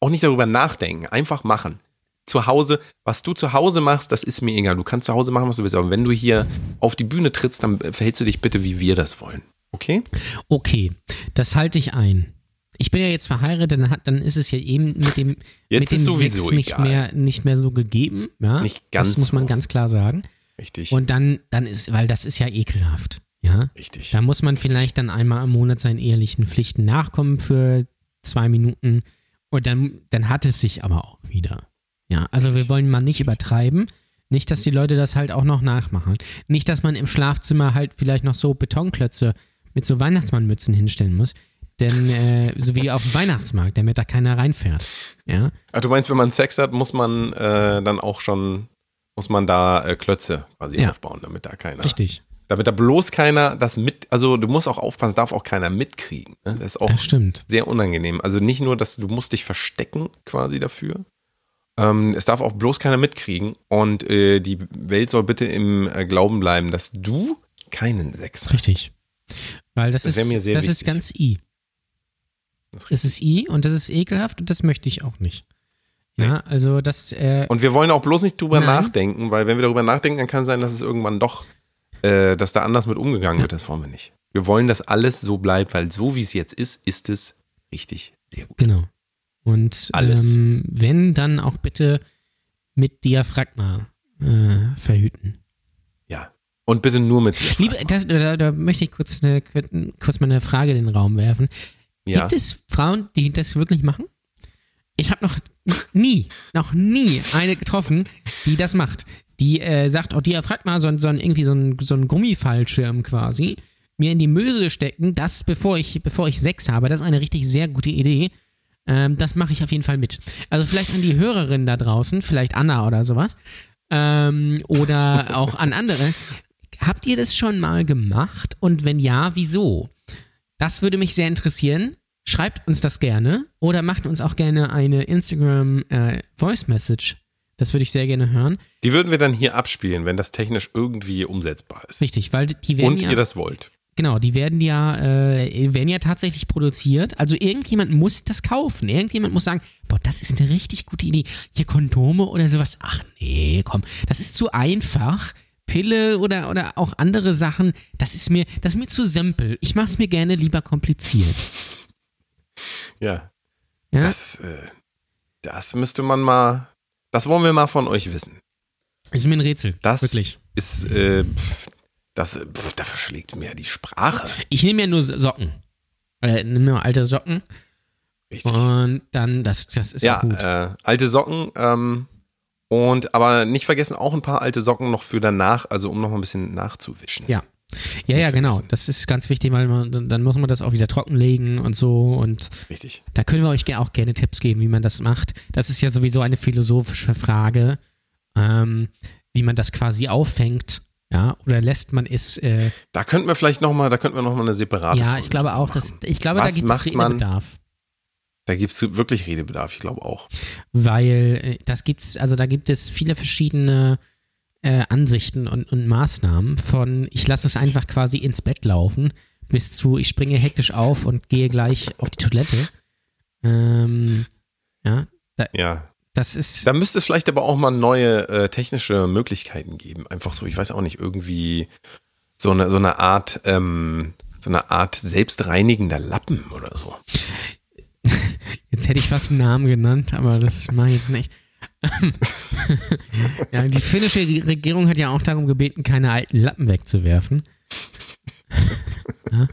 auch nicht darüber nachdenken, einfach machen. Zu Hause, was du zu Hause machst, das ist mir egal. Du kannst zu Hause machen, was du willst, aber wenn du hier auf die Bühne trittst, dann verhältst du dich bitte, wie wir das wollen. Okay? Okay, das halte ich ein. Ich bin ja jetzt verheiratet, dann, hat, dann ist es ja eben mit dem, Jetzt mit dem Sex nicht egal. mehr, nicht mehr so gegeben. Ja? Nicht ganz Das muss man so. ganz klar sagen. Richtig. Und dann, dann ist, weil das ist ja ekelhaft. Ja. richtig. Da muss man vielleicht dann einmal im Monat seinen ehelichen Pflichten nachkommen für zwei Minuten. Und dann, dann hat es sich aber auch wieder. Ja, also wir wollen mal nicht übertreiben. Nicht, dass die Leute das halt auch noch nachmachen. Nicht, dass man im Schlafzimmer halt vielleicht noch so Betonklötze mit so Weihnachtsmannmützen hinstellen muss. Denn äh, so wie auf dem Weihnachtsmarkt, damit da keiner reinfährt. Ja, Ach, du meinst, wenn man Sex hat, muss man äh, dann auch schon, muss man da äh, Klötze quasi Ja. aufbauen, damit da keiner, richtig. damit da bloß keiner das mit, also du musst auch aufpassen, es darf auch keiner mitkriegen. Ne? Das ist auch stimmt. sehr unangenehm. Also nicht nur, dass du musst dich verstecken quasi dafür. Ähm, es darf auch bloß keiner mitkriegen. Und äh, die Welt soll bitte im äh, Glauben bleiben, dass du keinen Sex hast. Richtig. Weil das, Das ist, das ist wichtig. ganz I. Es ist I und das ist ekelhaft und das möchte ich auch nicht. Ja, also das, äh, Und wir wollen auch bloß nicht drüber Nein. nachdenken, weil wenn wir darüber nachdenken, dann kann es sein, dass es irgendwann doch, äh, dass da anders mit umgegangen Ja. wird. Das wollen wir nicht. Wir wollen, dass alles so bleibt, weil so wie es jetzt ist, ist es richtig sehr gut. genau. Und Alles. Ähm, wenn, dann auch bitte mit Diaphragma äh, verhüten. Ja. Und bitte nur mit. Liebe, das, da, da möchte ich kurz, eine, kurz mal eine Frage in den Raum werfen. Ja. Gibt es Frauen, die das wirklich machen? Ich habe noch nie, noch nie eine getroffen, die das macht. Die äh, sagt, oh, Diaphragma, so, ein- so ein, irgendwie so ein, so Gummifallschirm quasi, mir in die Möse stecken, das bevor ich, bevor ich Sex habe, das ist eine richtig sehr gute Idee. Ähm, das mache ich auf jeden Fall mit. Also vielleicht an die Hörerinnen da draußen, vielleicht Anna oder sowas. Ähm, oder auch an andere. Habt ihr das schon mal gemacht? Und wenn ja, wieso? Das würde mich sehr interessieren. Schreibt uns das gerne oder macht uns auch gerne eine Instagram äh, Voice Message. Das würde ich sehr gerne hören. Die würden wir dann hier abspielen, wenn das technisch irgendwie umsetzbar ist. Richtig, weil die werden Und ja ihr das wollt. Genau, die werden ja, äh, werden ja tatsächlich produziert. Also irgendjemand muss das kaufen. Irgendjemand muss sagen, boah, das ist eine richtig gute Idee. Hier Kondome oder sowas. Ach nee, komm, das ist zu einfach. Pille oder, oder auch andere Sachen, das ist mir, das ist mir zu simpel. Ich mache es mir gerne lieber kompliziert. Ja. Ja? Das, äh, das müsste man mal, das wollen wir mal von euch wissen. ist mir ein Rätsel. Das Wirklich. ist, äh, pf, das, pf, da verschlägt mir die Sprache. Ich nehme ja nur Socken. Äh, nehme nur alte Socken. Richtig. Und dann, das, das ist ja, auch gut. äh, alte Socken, ähm, und aber nicht vergessen, auch ein paar alte Socken noch für danach, also um noch mal ein bisschen nachzuwischen. Ja. Ja, ja, genau. Das ist ganz wichtig, weil man, dann muss man das auch wieder trockenlegen und so. Und Richtig. da können wir euch auch gerne Tipps geben, wie man das macht. Das ist ja sowieso eine philosophische Frage, ähm, wie man das quasi auffängt. Ja, oder lässt man es. Äh, Da könnten wir vielleicht noch mal, da könnten wir noch mal eine separate ja, Folge ich glaube auch, machen. dass, ich glaube, da Was gibt es Redebedarf. Da gibt es wirklich Redebedarf, ich glaube auch. Weil äh, das gibt's, also da gibt es viele verschiedene äh, Ansichten und, und Maßnahmen von ich lasse es einfach quasi ins Bett laufen, bis zu ich springe hektisch auf und gehe gleich auf die Toilette. Ähm, ja, Ja. das ist. Da müsste es vielleicht aber auch mal neue äh, technische Möglichkeiten geben. Einfach so, ich weiß auch nicht, irgendwie so eine, so eine Art, ähm, so eine Art selbstreinigender Lappen oder so. Jetzt hätte ich fast einen Namen genannt, aber das mache ich jetzt nicht. ja, die finnische Regierung hat ja auch darum gebeten, keine alten Lappen wegzuwerfen. ja.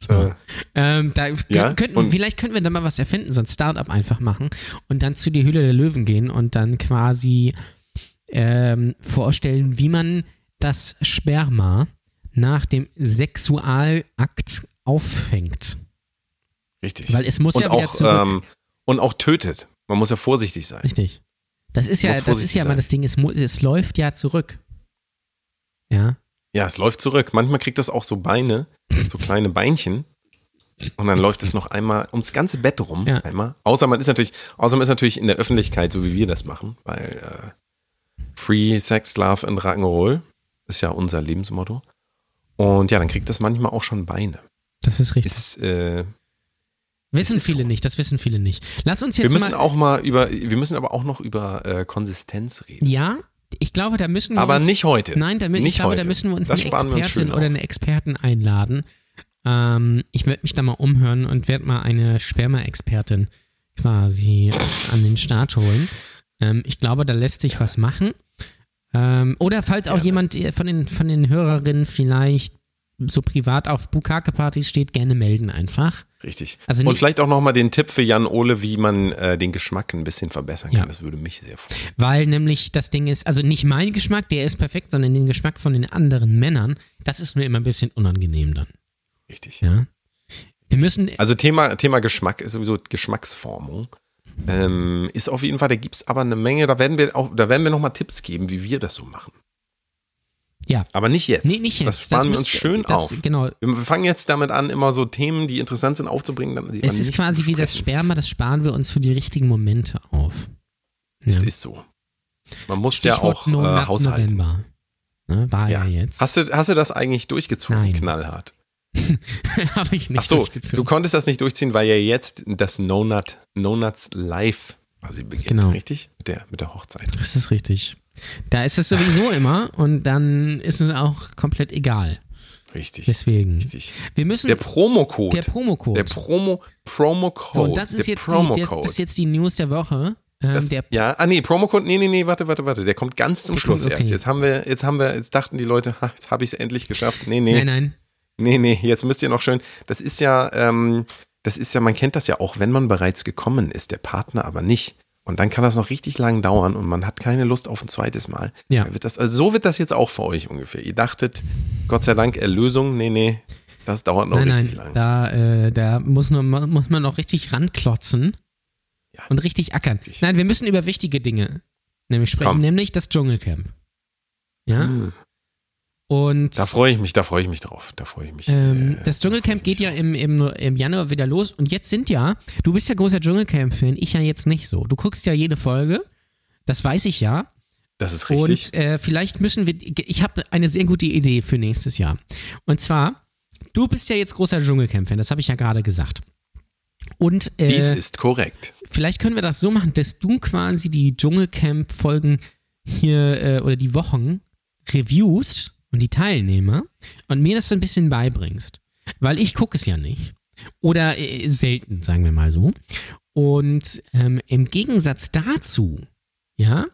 So. Äh, Ähm, da Ja, könnten, vielleicht könnten wir da mal was erfinden, so ein Startup einfach machen und dann zu die Hülle der Löwen gehen und dann quasi ähm, vorstellen, wie man das Sperma nach dem Sexualakt auffängt. Richtig. Weil es muss und ja wieder auch, zurück. ähm, und auch tötet. Man muss ja vorsichtig sein. Richtig. Das ist ja, das ist ja sein. das Ding, es, es läuft ja zurück. Ja. Ja, es läuft zurück. Manchmal kriegt das auch so Beine, so kleine Beinchen. Und dann läuft es noch einmal ums ganze Bett rum. Ja. Einmal. Außer man ist natürlich, außer man ist natürlich in der Öffentlichkeit, so wie wir das machen, weil äh, Free Sex, Love and Rock'n'Roll ist ja unser Lebensmotto. Und ja, dann kriegt das manchmal auch schon Beine. Das ist richtig. Ist, äh, wissen viele so. nicht, das wissen viele nicht. Lass uns wir jetzt müssen mal. auch mal über, wir müssen aber auch noch über äh, Konsistenz reden. ja, ich glaube, da müssen wir Aber uns, nicht heute. Nein, damit, Nicht ich glaube, heute. da müssen wir uns Das eine wir uns Expertin schön oder eine Experten einladen. Ähm, ich werde mich da mal umhören und werde mal eine Sperma-Expertin quasi an den Start holen. Ähm, ich glaube, da lässt sich was machen. Ähm, oder falls auch Gerne. jemand äh, von den, von den Hörerinnen vielleicht so privat auf Bukake-Partys steht, gerne melden einfach. Richtig. Also Und vielleicht auch nochmal den Tipp für Jan Ole, wie man äh, den Geschmack ein bisschen verbessern kann. Ja. Das würde mich sehr freuen. Weil nämlich das Ding ist, also nicht mein Geschmack, der ist perfekt, sondern den Geschmack von den anderen Männern, das ist mir immer ein bisschen unangenehm dann. Richtig. Ja. Wir müssen, Also Thema, Thema Geschmack ist sowieso Geschmacksformung. Ähm, ist auf jeden Fall, da gibt es aber eine Menge, da werden wir auch, da werden wir nochmal Tipps geben, wie wir das so machen. Ja. Aber nicht jetzt. Nee, nicht jetzt. Das sparen wir uns schön das, auf. Genau. Wir fangen jetzt damit an, immer so Themen, die interessant sind, aufzubringen. Dann Es ist quasi wie das. Sperma, das sparen wir uns für die richtigen Momente auf. Es Ja. ist so. Man muss ja Stichwort auch No äh, haushalten. November. Ne, war ja, Ja. jetzt. Hast du, hast du das eigentlich durchgezogen, Nein. knallhart? Habe ich nicht Ach so, durchgezogen. du konntest das nicht durchziehen, weil ja jetzt das No Nut, No Nuts Live quasi beginnt, Genau. richtig? Mit der, mit der Hochzeit. Das ist richtig. Da ist es sowieso immer und dann ist es auch komplett egal. Richtig. Deswegen. Richtig. Wir müssen Der Promocode. der Promocode. Der Promo, Promo-Code. so, das ist, der jetzt die, der, das ist jetzt die News der Woche. Ähm, Das- der, ja, ah nee, Promocode, nee, nee, nee, warte, warte, warte. Der kommt ganz zum Schluss okay. erst. Jetzt haben wir, jetzt haben wir, jetzt dachten die Leute, ha, jetzt habe ich es endlich geschafft. Nee, nee, nein, nein. nee, nee, jetzt müsst ihr noch schön. Das ist ja, ähm, das ist ja, man kennt das ja auch, wenn man bereits gekommen ist, der Partner aber nicht. Und dann kann das noch richtig lang dauern und man hat keine Lust auf ein zweites Mal. Ja. Das, also so wird das jetzt auch für euch ungefähr. Ihr dachtet, Gott sei Dank, Erlösung. Nee, nee. Das dauert noch nein, richtig nein, lang. Da, äh, da muss, nur, muss man noch richtig ranklotzen Ja. und richtig ackern. Richtig. Nein, wir müssen über wichtige Dinge nämlich sprechen, Komm. nämlich das Dschungelcamp. Ja? Hm. Und Da freue ich mich, da freue ich mich drauf. Da freue ich mich. ähm, äh, das Dschungelcamp geht ja im, im, im Januar wieder los und jetzt sind ja, du bist ja großer Dschungelcamp-Fan, ich ja jetzt nicht so. Du guckst ja jede Folge, das weiß ich ja. Das ist richtig. Und äh, vielleicht müssen wir, ich habe eine sehr gute Idee für nächstes Jahr. Und zwar, du bist ja jetzt großer Dschungelcamp-Fan, das habe ich ja gerade gesagt. Und äh, Dies ist korrekt. vielleicht können wir das so machen, dass du quasi die Dschungelcamp-Folgen hier äh, oder die Wochen reviewst und die Teilnehmer und mir das so ein bisschen beibringst. Weil ich gucke es ja nicht. Oder äh, selten, sagen wir mal so. Und ähm, im Gegensatz dazu, ja,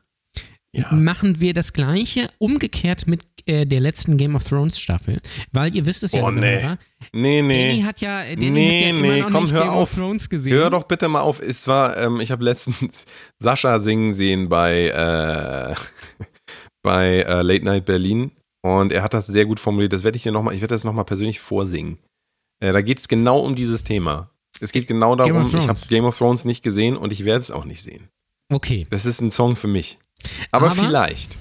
Ja. machen wir das gleiche umgekehrt mit äh, der letzten Game of Thrones Staffel. Weil ihr wisst es ja, Oh, nee. Hörer, Nee, Danny nee. hat ja, Danny Nee, hat ja immer nee, noch komm, nicht hör Game auf. of Thrones gesehen. Hör doch bitte mal auf. Es war, ähm, ich habe letztens Sascha singen sehen bei, äh, bei äh, Late Night Berlin und er hat das sehr gut formuliert. Das werde ich dir nochmal, ich werde das nochmal persönlich vorsingen. Äh, da geht es genau um dieses Thema. Es geht genau darum, ich habe. Game of Thrones nicht gesehen und ich werde es auch nicht sehen. Okay. Das ist ein Song für mich. Aber, Aber- vielleicht.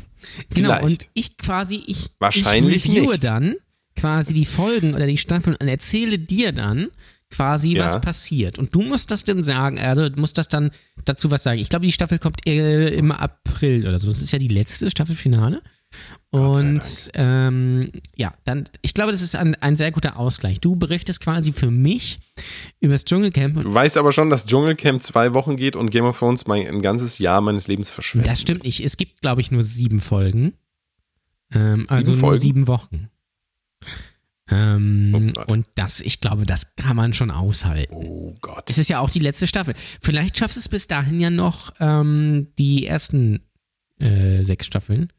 Genau, Vielleicht. und ich quasi, ich, Wahrscheinlich ich reviewe nicht. dann quasi die Folgen oder die Staffeln und erzähle dir dann quasi, Ja. was passiert. Und du musst das dann sagen, also du musst das dann dazu was sagen. Ich glaube, die Staffel kommt äh, im April oder so. Das ist ja die letzte Staffelfinale. Und ähm, ja, dann, ich glaube, das ist ein, ein sehr guter Ausgleich. Du berichtest quasi für mich über das Dschungelcamp und Du weißt aber schon, dass Dschungelcamp zwei Wochen geht und Game of Thrones mein, ein ganzes Jahr meines Lebens verschwendet. Das stimmt nicht. Es gibt, glaube ich, nur sieben Folgen. Ähm, also nur Folgen? sieben Wochen. Ähm, Oh und das, ich glaube, das kann man schon aushalten. Oh Gott. Es ist ja auch die letzte Staffel. Vielleicht schaffst du es bis dahin ja noch ähm, die ersten äh, sechs Staffeln.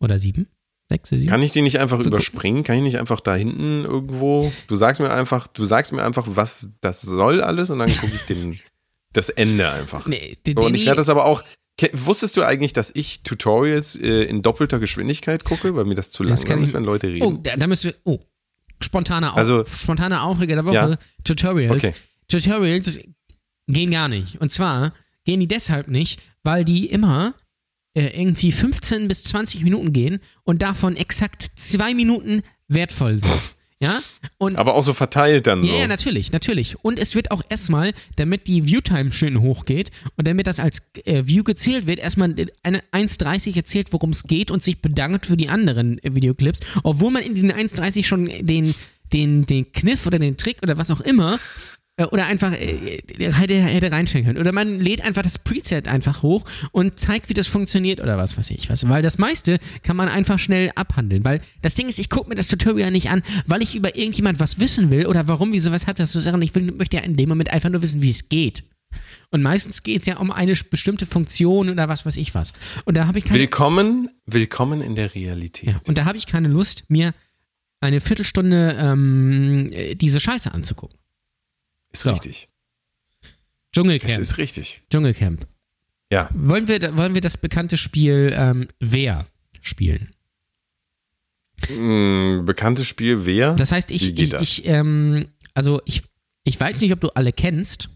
Oder sieben? Sechs, sieben? Kann ich die nicht einfach Zu überspringen? Kann ich nicht einfach da hinten irgendwo? Du sagst mir einfach, du sagst mir einfach, was das soll alles und dann gucke ich den, das Ende einfach. Nee, die- So, und ich werde das aber auch. Wusstest du eigentlich, dass ich Tutorials äh, in doppelter Geschwindigkeit gucke, weil mir das zu Das langsam ist, wenn Leute reden? Oh, da, da müssen wir. Oh, spontaner, Auf, Also- spontaner Aufreger der Woche. Ja. Tutorials. Okay. Tutorials gehen gar nicht. Und zwar gehen die deshalb nicht, weil die immer irgendwie 15 bis 20 Minuten gehen und davon exakt zwei Minuten wertvoll sind. Ja? Und aber auch so verteilt dann ja, so. ja, natürlich, natürlich. Und es wird auch erstmal, damit die Viewtime schön hochgeht und damit das als äh, View gezählt wird, erstmal eine 1,30 erzählt, worum es geht und sich bedankt für die anderen äh, Videoclips, obwohl man in diesen 1,30 schon den, den, den Kniff oder den Trick oder was auch immer äh, oder einfach äh, hätte, hätte reinstellen können. Oder man lädt einfach das Preset einfach hoch und zeigt, wie das funktioniert oder was weiß ich was. Weil das meiste kann man einfach schnell abhandeln. Weil das Ding ist, ich gucke mir das Tutorial nicht an, weil ich über irgendjemand was wissen will oder warum, wieso, was hat das zu sagen. Ich will, möchte ja in dem Moment einfach nur wissen, wie es geht. Und meistens geht es ja um eine bestimmte Funktion oder was weiß ich was. Und da habe ich keine, Willkommen, willkommen in der Realität. ja, und da habe ich keine Lust, mir eine Viertelstunde ähm, äh, diese Scheiße anzugucken. Ist So. richtig. Das Dschungelcamp. ist richtig. Dschungelcamp. Ja. Wollen wir, wollen wir das bekannte Spiel ähm, Wer spielen? Mm, bekanntes Spiel, wer? Das heißt, ich, ich, das? ich ähm, also ich, ich weiß nicht, ob du alle kennst,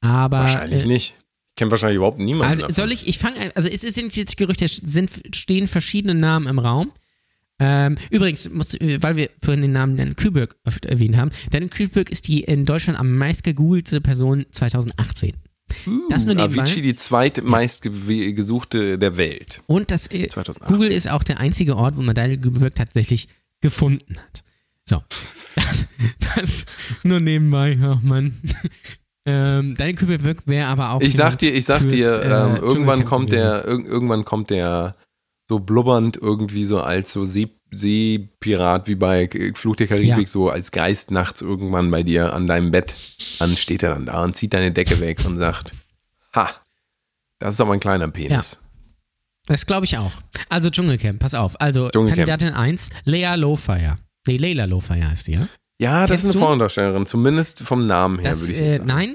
aber wahrscheinlich äh, nicht. Ich kenne wahrscheinlich überhaupt niemanden. Also davon. soll ich, ich fange, also es sind jetzt Gerüchte, es sind, stehen verschiedene Namen im Raum. Ähm, übrigens, muss, äh, weil wir vorhin den Namen Dan Kühlberg erwähnt haben, Dan Kühlberg ist die in Deutschland am meist gegoogelte Person 2018. Das nur nebenbei. Avicii die zweitmeist ge- gesuchte der Welt. Und das äh, 2018. Google ist auch der einzige Ort, wo man Daniel Kühlberg tatsächlich gefunden hat. So. Das, das nur nebenbei, ach Mann. Ähm, Daniel Kühlberg wäre aber auch. Ich sag dir, ich sag fürs, dir, äh, ähm, irgendwann kommt der, irg irgendwann kommt der so blubbernd irgendwie so als so See Seepirat wie bei Fluch der Karibik, Ja. so als Geist nachts irgendwann bei dir an deinem Bett an, steht er dann da und zieht deine Decke weg und sagt, ha, das ist aber ein kleiner Penis. Das glaube ich auch. Also Dschungelcamp, pass auf. Also Dschungelcamp. Kandidatin 1, Lea Lowfire. Nee, Leila Lowfire heißt die, ja? Ja, das Kennst ist eine Pornodarstellerin, zumindest vom Namen her, Das, würde ich äh, jetzt sagen. nein,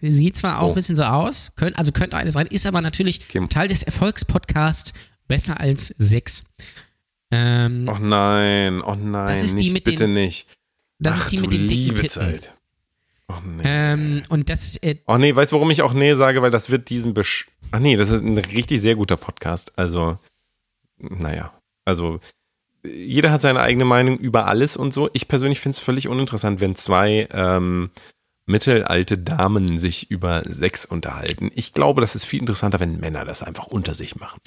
die sieht zwar auch Oh. ein bisschen so aus, könnt, also könnte eine sein, ist aber natürlich Okay. Teil des Erfolgspodcasts Besser als sechs. Ähm, Oh nein, oh nein, Das ist die nicht, mit bitte den- nicht. Das Ach, ist die mit den dicken Titten. Zeit. Oh nee. Ähm, und das, äh, Oh nee, weißt du, warum ich auch nee sage? Weil das wird diesen Besch Ach nee, das ist ein richtig sehr guter Podcast. Also, naja. Also, jeder hat seine eigene Meinung über alles und so. Ich persönlich finde es völlig uninteressant, wenn zwei ähm, mittelalte Damen sich über Sex unterhalten. Ich glaube, das ist viel interessanter, wenn Männer das einfach unter sich machen.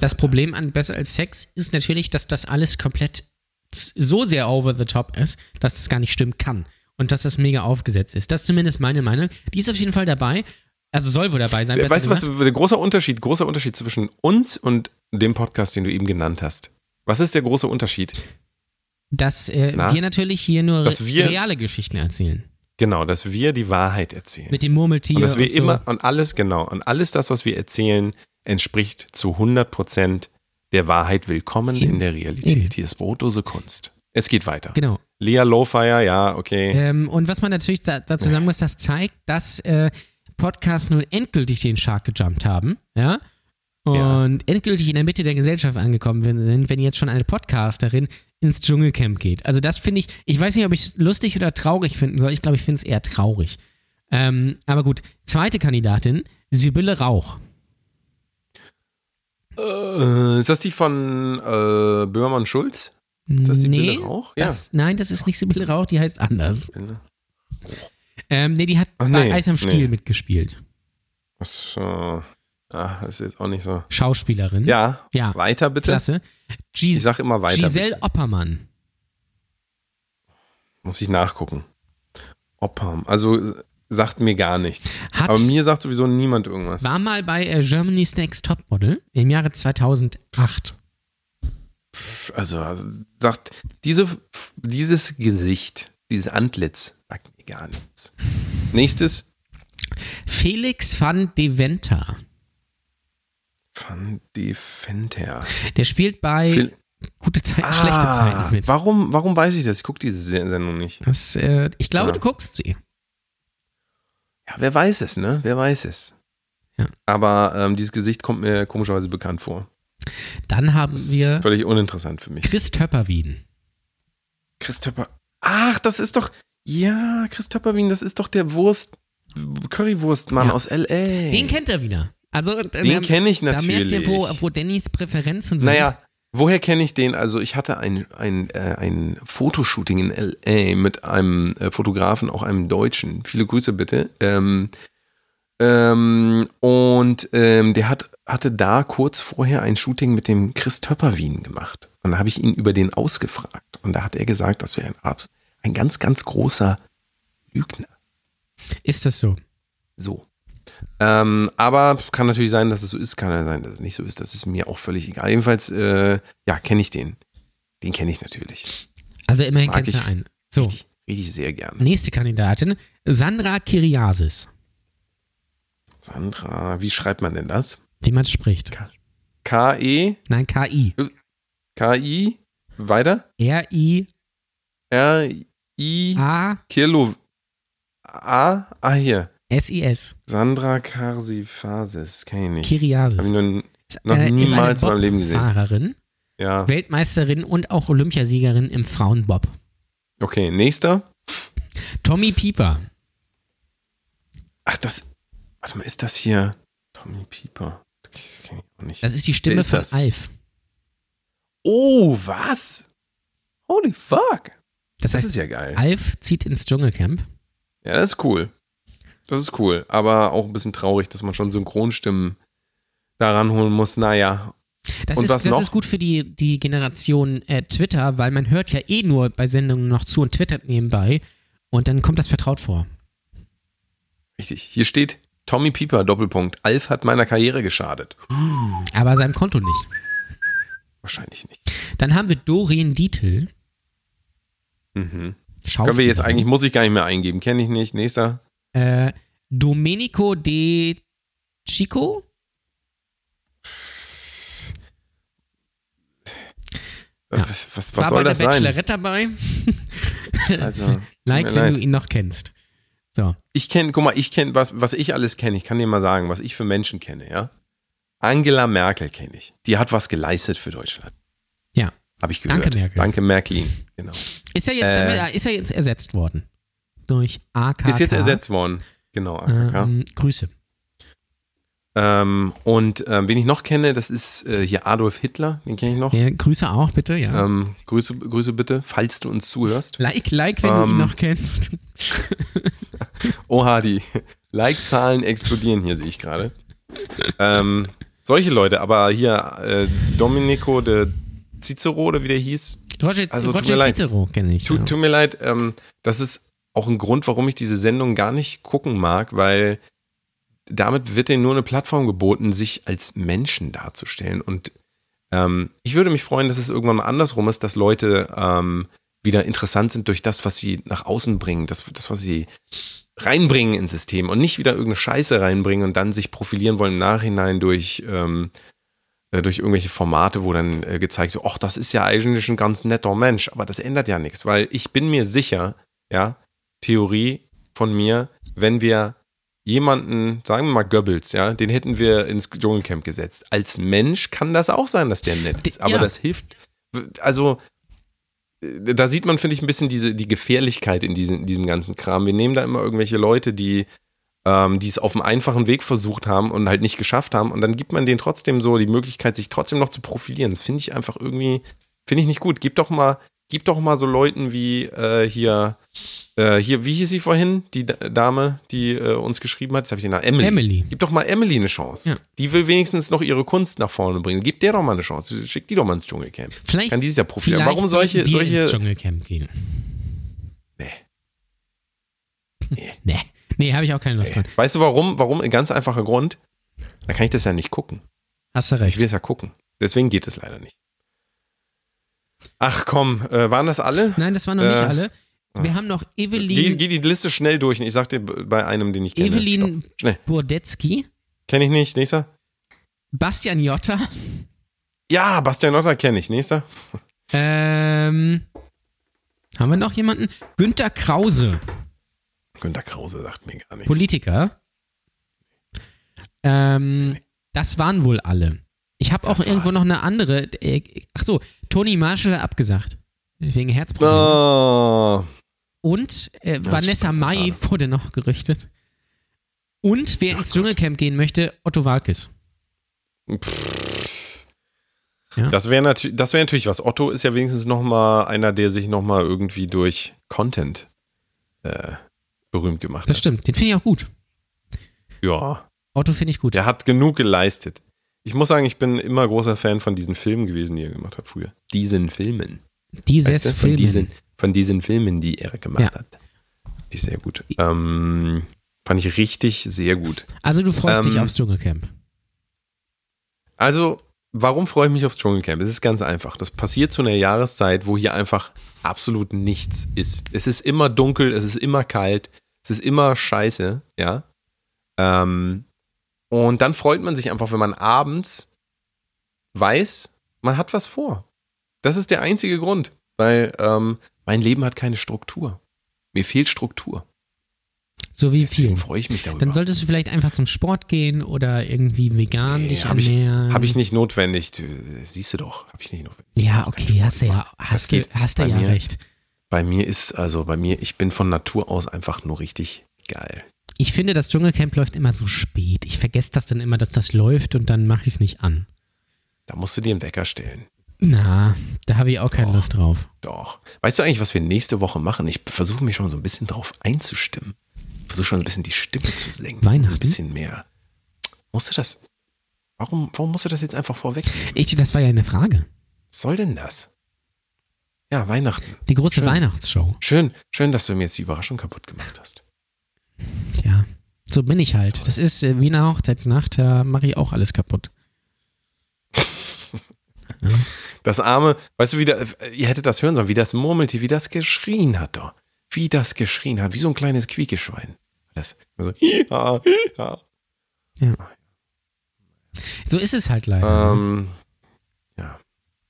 Das Problem an Besser als Sex ist natürlich, dass das alles komplett so sehr over the top ist, dass das gar nicht stimmen kann. Und dass das mega aufgesetzt ist. Das ist zumindest meine Meinung. Die ist auf jeden Fall dabei. Also soll wohl dabei sein. besser weißt du, was der große Unterschied, großer Unterschied zwischen uns und dem Podcast, den du eben genannt hast? Was ist der große Unterschied? Dass äh, Na? wir natürlich hier nur wir- reale Geschichten erzählen. Genau, dass wir die Wahrheit erzählen. Mit dem Murmeltier Und dass wir und so. immer, und alles, genau, und alles das, was wir erzählen, entspricht zu 100 Prozent der Wahrheit. Willkommen in der Realität. Hier ist brotlose Kunst. Es geht weiter. Genau. Lea Lowfire, ja, okay. Ähm, und was man natürlich da, dazu sagen muss, das zeigt, dass äh, Podcasts nun endgültig den Shark gejumpt haben, ja. Und endgültig in der Mitte der Gesellschaft angekommen sind, wenn jetzt schon eine Podcasterin ins Dschungelcamp geht. Also das finde ich, ich weiß nicht, ob ich es lustig oder traurig finden soll. Ich glaube, ich finde es eher traurig. Ähm, aber gut, zweite Kandidatin, Sibylle Rauch. Äh, ist das die von äh, Böhmermann Schulz? Ist das Sibylle nee, Rauch? Ja. das, nein, das ist nicht Sibylle Rauch, die heißt anders. Ähm, nee, die hat Ach, bei nee, Eis am Stiel nee. mitgespielt. Achso. Ah, das ist jetzt auch nicht so. Schauspielerin. Ja, Ja, weiter bitte. klasse. Gis Ich sag immer weiter. Giselle Bitte. Oppermann. Muss ich nachgucken. Oppam. Also sagt mir gar nichts. Hat, Aber mir sagt sowieso niemand irgendwas. war mal bei äh, Germany's Next Topmodel im Jahre 2008. Also, also sagt, diese, dieses Gesicht, dieses Antlitz sagt mir gar nichts. Nächstes. Felix van Deventer. Van Defenter. Der spielt bei Phil- Gute Zeiten, schlechte Zeiten mit. Ah, Warum, warum weiß ich das? Ich gucke diese Se- Sendung nicht. Das, äh, ich glaube, Ja. du guckst sie. Ja, wer weiß es, ne? Wer weiß es. Ja. Aber ähm, dieses Gesicht kommt mir komischerweise bekannt vor. Dann haben Das ist wir völlig uninteressant für mich. Chris Töpperwien. Christopher. Ach, das ist doch. Ja, Christopher Wien, das ist doch der Wurst. Currywurstmann Ja. aus L.A. Den kennt er wieder. Also, äh, Den kenne ich Da merkt natürlich. ihr, wo, wo Dannys Präferenzen sind. Naja, woher kenne ich den? Also ich hatte ein, ein, äh, ein Fotoshooting in L.A. mit einem äh, Fotografen, auch einem Deutschen. Viele Grüße bitte. Ähm, ähm, und ähm, der hat, hatte da kurz vorher ein Shooting mit dem Chris Töpperwien gemacht. Und da habe ich ihn über den ausgefragt. Und da hat er gesagt, das wäre ein, ein ganz, ganz großer Lügner. Ist das so? So. Ähm, aber kann natürlich sein, dass es so ist, kann ja sein, dass es nicht so ist. Das ist mir auch völlig egal. Jedenfalls, äh, ja, kenne ich den. Den kenne ich natürlich. Also immerhin Mag kennst du ich. einen. So, Richtig, richtig sehr gerne. nächste Kandidatin, Sandra Kiriasis. Sandra, wie schreibt man denn das? Wie man spricht. K-E, Nein, K-I. K-I, weiter? R-I-A. R-I, Kilo, A, ah, hier. S-I-S. Sandra Karsifasis, kenne ich nicht. Kiriasis. Hab ich noch, noch äh, niemals in meinem Leben gesehen. Bobfahrerin, ja. Weltmeisterin und auch Olympiasiegerin im Frauenbob. Okay, nächster. Tommy Pieper. Ach, das, warte mal, ist das hier Tommy Pieper? Das kenn ich auch nicht. Das ist die Stimme ist von das? Alf. Oh, was? Holy fuck. Das, Das heißt, ist ja geil. Alf zieht ins Dschungelcamp. Ja, das ist cool. Das ist cool. Aber auch ein bisschen traurig, dass man schon Synchronstimmen da ranholen muss. Naja. Das, Und ist, das noch? ist gut für die, die Generation äh, Twitter, weil man hört ja eh nur bei Sendungen noch zu und twittert nebenbei. Und dann kommt das vertraut vor. Richtig. Hier steht Tommy Pieper, Doppelpunkt. Alf hat meiner Karriere geschadet. Aber seinem Konto nicht. Wahrscheinlich nicht. Dann haben wir Doreen Dietl. Mhm. Können wir jetzt eigentlich, muss ich gar nicht mehr eingeben. Kenne ich nicht. Nächster. Äh, Domenico De Chico? Ja. Was, was, was War soll bei das der sein? Bachelorette dabei. Also, like, wenn leid. du ihn noch kennst. So. Ich kenne, guck mal, ich kenne, was, was ich alles kenne, ich kann dir mal sagen, was ich für Menschen kenne, ja. Angela Merkel kenne ich. Die hat was geleistet für Deutschland. Ja. Habe ich gehört. Danke, Merkel. Danke, Merkelin. Genau. Ist ja jetzt, Äh. damit, ist ja jetzt ersetzt worden. Durch AKK. Ist jetzt ersetzt worden. Genau, AKK. Ähm, Grüße. Ähm, und ähm, wen ich noch kenne, das ist äh, hier Adolf Hitler, den kenne ich noch. Ja, Grüße auch, bitte, ja. Ähm, Grüße, Grüße bitte, falls du uns zuhörst. like, like, wenn du ihn ähm, noch kennst. Oha, die Like-Zahlen explodieren hier, sehe ich gerade. Ähm, solche Leute, aber hier äh, Domenico de Cicero oder wie der hieß. Roger, also, Roger. Cicero kenne ich. Tut, ja. tut mir leid, ähm, das ist auch ein Grund, warum ich diese Sendung gar nicht gucken mag, weil damit wird denen nur eine Plattform geboten, sich als Menschen darzustellen. Und ähm, ich würde mich freuen, dass es irgendwann mal andersrum ist, dass Leute ähm, wieder interessant sind durch das, was sie nach außen bringen, das, das, was sie reinbringen ins System und nicht wieder irgendeine Scheiße reinbringen und dann sich profilieren wollen im Nachhinein durch, ähm, äh, durch irgendwelche Formate, wo dann äh, gezeigt wird, ach, das ist ja eigentlich ein ganz netter Mensch, aber das ändert ja nichts, weil ich bin mir sicher, ja, Theorie von mir, wenn wir jemanden, sagen wir mal Goebbels, ja, den hätten wir ins Dschungelcamp gesetzt. Als Mensch kann das auch sein, dass der nett ist, aber Ja. das hilft, also äh, da sieht man, finde ich, ein bisschen diese, die Gefährlichkeit in diesem, in diesem ganzen Kram. Wir nehmen da immer irgendwelche Leute, die, ähm, die es auf einem einfachen Weg versucht haben und halt nicht geschafft haben. Und dann gibt man denen trotzdem so die Möglichkeit, sich trotzdem noch zu profilieren. Finde ich einfach irgendwie, finde ich nicht gut. Gib doch mal, gib doch mal so Leuten wie äh, hier, äh, hier, wie hieß sie vorhin, die Dame, die äh, uns geschrieben hat, jetzt habe ich den Namen, Emily. Emily. Gib doch mal Emily eine Chance. Ja. Die will wenigstens noch ihre Kunst nach vorne bringen. Gib der doch mal eine Chance. Schick die doch mal ins Dschungelcamp. Vielleicht, Kann die sich ja profilieren. Warum solche, wir ins solche, Dschungelcamp gehen. Nee. Nee, nee habe ich auch keine Lust dran. Weißt du warum? Warum? Ein ganz einfacher Grund. Da kann ich das ja nicht gucken. Hast du Ich recht. will es ja gucken. Deswegen geht es leider nicht. Ach komm, äh, waren das alle? Nein, das waren noch nicht Äh, alle. Wir haben noch Geh, Evelyn, geh die Liste schnell durch. Ich sag dir bei einem, den ich kenne. Evelyn. Burdetzky, Kenne ich nicht. Nächster. Bastian Jotta, Ja, Bastian Otter kenne ich. Nächster. ähm, haben wir noch jemanden? Günter Krause, Günter Krause sagt mir gar nichts. Politiker. Ähm, das waren wohl alle. Ich habe auch Das irgendwo war's. noch eine andere. Äh, ach so, Toni Marshall abgesagt. Wegen Herzproblemen. Oh, Und äh, Vanessa Mai schade. wurde noch gerüchtet. Und wer ins Dschungelcamp gehen möchte, Otto Walkes. Ja. Das wäre natürlich, das wäre natürlich was. Otto ist ja wenigstens noch mal einer, der sich noch mal irgendwie durch Content äh, berühmt gemacht Das hat. stimmt, den finde ich auch gut. Ja. Otto finde ich gut. Der hat genug geleistet. Ich muss sagen, ich bin immer großer Fan von diesen Filmen gewesen, die er gemacht hat früher. Diesen Filmen. Dieses Weißt du, von, Film. diesen, von diesen Filmen, die er gemacht Ja. hat. Die ist sehr gut. Ähm, fand ich richtig sehr gut. Also du freust dich Ähm, aufs Dschungelcamp. Also, warum freue ich mich aufs Dschungelcamp? Es ist ganz einfach. Das passiert zu einer Jahreszeit, wo hier einfach absolut nichts ist. Es ist immer dunkel, es ist immer kalt, es ist immer scheiße, ja. Ähm, und dann freut man sich einfach, wenn man abends weiß, man hat was vor. Das ist der einzige Grund, weil ähm, mein Leben hat keine Struktur. Mir fehlt Struktur. So wie Deswegen viel. freue ich mich darüber. Dann solltest du vielleicht einfach zum Sport gehen oder irgendwie vegan Nee, dich hab ich- ernähren. Habe ich nicht notwendig. Siehst du doch, habe ich nicht notwendig. Ja, okay, hast du ja, hast du, geht hast du ja mir. recht. Bei mir ist, also bei mir, ich bin von Natur aus einfach nur richtig geil. Ich finde, das Dschungelcamp läuft immer so spät. Ich vergesse das dann immer, dass das läuft und dann mache ich es nicht an. Da musst du dir einen Wecker stellen. Na, da habe ich auch keine Doch. Lust drauf. Doch. Weißt du eigentlich, was wir nächste Woche machen? Ich versuche mich schon so ein bisschen drauf einzustimmen. Versuche schon ein bisschen die Stimme zu senken. Weihnachten? Ein bisschen mehr. Musst du das? Warum, warum musst du das jetzt einfach vorwegnehmen? Ich, das war ja eine Frage. Was soll denn das? Ja, Weihnachten. Die große Schön. Weihnachtsshow. Schön, schön, dass du mir jetzt die Überraschung kaputt gemacht hast. Ja, so bin ich halt. Das ist äh, wie eine Hochzeitsnacht, da mache ich auch alles kaputt. Das arme, weißt du, wie der, ihr hättet das hören sollen, wie das murmelte, wie das geschrien hat doch. Wie das geschrien hat, wie so ein kleines Quiekeschwein. Das so, ja, ja. So ist es halt leider. Ähm, ja,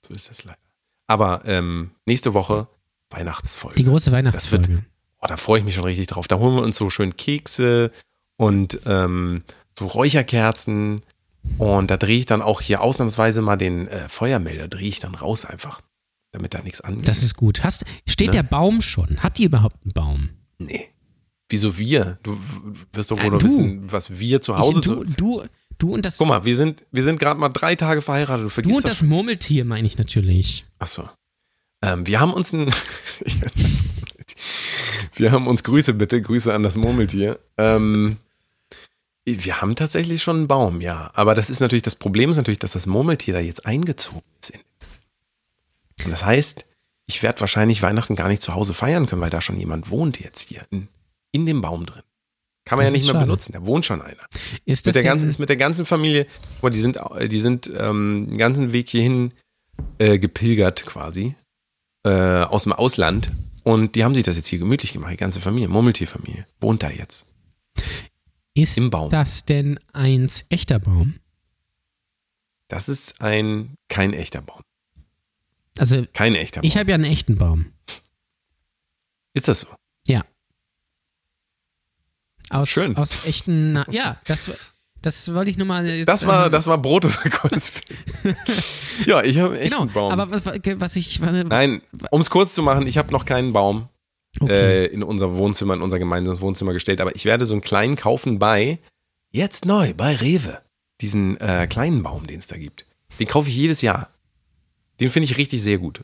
so ist das leider. Aber ähm, nächste Woche Weihnachtsfolge. Die große Das Weihnachtsfolge. Oh, da freue ich mich schon richtig drauf. Da holen wir uns so schön Kekse und ähm, so Räucherkerzen. Und da drehe ich dann auch hier ausnahmsweise mal den äh, Feuermelder, drehe ich dann raus einfach. damit da nichts angeht. Das ist gut. Hast, steht Ne? der Baum schon? Habt ihr überhaupt einen Baum? nee. Wieso wir? Du wirst doch wohl noch du. wissen, was wir zu Hause ich, du, zu. du, du und das, Guck mal, wir sind, wir sind gerade mal drei Tage verheiratet. Du du vergisst und das. das Murmeltier meine ich natürlich. Achso. Ähm, wir haben uns ein. wir haben uns Grüße bitte, Grüße an das Murmeltier. Ähm, wir haben tatsächlich schon einen Baum, ja. Aber das ist natürlich, das Problem ist natürlich, dass das Murmeltier da jetzt eingezogen ist. Und das heißt, ich werde wahrscheinlich Weihnachten gar nicht zu Hause feiern können, weil da schon jemand wohnt jetzt hier in, in dem Baum drin. Kann man Das ja nicht mehr schade. benutzen, da wohnt schon einer. Ist Mit das der, ganzen, ist mit der ganzen Familie, mal, die sind, die sind ähm, den ganzen Weg hierhin äh, gepilgert quasi äh, aus dem Ausland und die haben sich das jetzt hier gemütlich gemacht, die ganze Familie, Murmeltierfamilie, wohnt da jetzt. ist im Baum. das denn ein echter Baum? Das ist ein kein echter Baum, Also kein echter Baum. ich habe ja einen echten Baum. ist das so? Ja. Aus, Schön. aus echten, Na ja, das, das wollte ich nur mal. jetzt, Das war, ähm, das war Brotus Ja, ich habe echt Genau, einen Baum. aber was, was ich. Was, Nein, um es kurz zu machen, ich habe noch keinen Baum okay. äh, in unser Wohnzimmer, in unser gemeinsames Wohnzimmer gestellt, aber ich werde so einen kleinen kaufen bei, jetzt neu, bei Rewe. Diesen äh, kleinen Baum, den es da gibt. Den kaufe ich jedes Jahr. Den finde ich richtig sehr gut.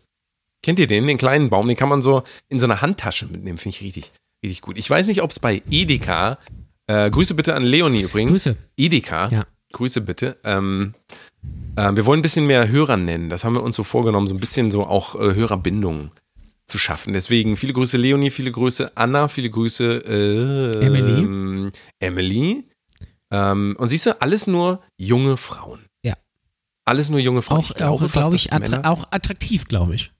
Kennt ihr den, den kleinen Baum? Den kann man so in so einer Handtasche mitnehmen, finde ich richtig, richtig gut. Ich weiß nicht, ob es bei Edeka, äh, Grüße bitte an Leonie übrigens. Grüße. Edeka, Ja. Grüße bitte. Ähm, äh, wir wollen ein bisschen mehr Hörer nennen. Das haben wir uns so vorgenommen, so ein bisschen so auch äh, Hörerbindungen zu schaffen. Deswegen viele Grüße Leonie, viele Grüße Anna, viele Grüße äh, Emily. ähm, Emily. Ähm, und siehst du, alles nur junge Frauen. Ja. Alles nur junge Frauen. auch, auch fast, glaube dass ich, attra Männer auch attraktiv, glaube ich.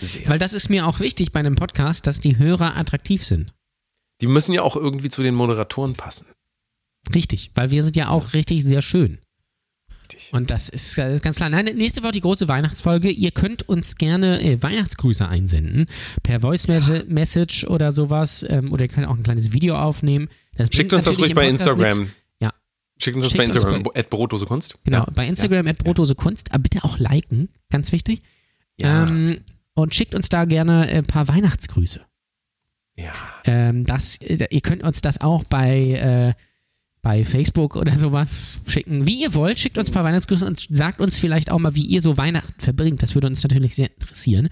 sehr. Weil das ist mir auch wichtig bei einem Podcast, dass die Hörer attraktiv sind. Die müssen ja auch irgendwie zu den Moderatoren passen. Richtig, weil wir sind ja auch richtig sehr schön. Richtig. Und das ist, das ist ganz klar. Nein, nächste Woche die große Weihnachtsfolge. Ihr könnt uns gerne äh, Weihnachtsgrüße einsenden. Per Voice Message oder sowas. Ähm, oder ihr könnt auch ein kleines Video aufnehmen. Das Schickt uns das ruhig bei Instagram. nichts. Ja. Schickt uns das Schickt bei Instagram, bei- at Brotdose Kunst. Genau, Ja. bei Instagram at Brotdose Kunst. Aber bitte auch liken, ganz wichtig. Ja. Ähm, und schickt uns da gerne ein paar Weihnachtsgrüße. Ja. Ähm, das, äh, ihr könnt uns das auch bei, äh, bei Facebook oder sowas schicken. Wie ihr wollt, schickt uns ein paar Weihnachtsgrüße und sagt uns vielleicht auch mal, wie ihr so Weihnachten verbringt. Das würde uns natürlich sehr interessieren.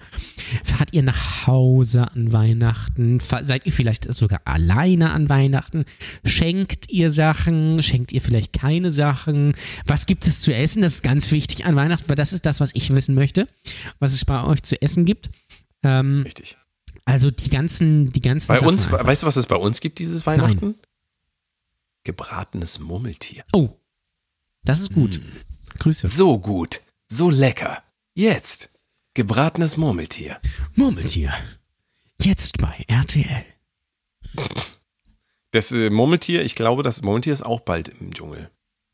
Fahrt ihr nach Hause an Weihnachten? Seid ihr vielleicht sogar alleine an Weihnachten? Schenkt ihr Sachen? Schenkt ihr vielleicht keine Sachen? Was gibt es zu essen? Das ist ganz wichtig an Weihnachten, weil das ist das, was ich wissen möchte, was es bei euch zu essen gibt. Ähm, Richtig. Also die ganzen, die ganzen Bei Sachen uns, einfach. weißt du, was es bei uns gibt dieses Weihnachten? Gebratenes Murmeltier. Oh, das ist gut. Hm. Grüße. So gut, so lecker. Jetzt gebratenes Murmeltier. Murmeltier. Jetzt bei RTL. Das äh, Murmeltier, ich glaube, das Murmeltier ist auch bald im Dschungel.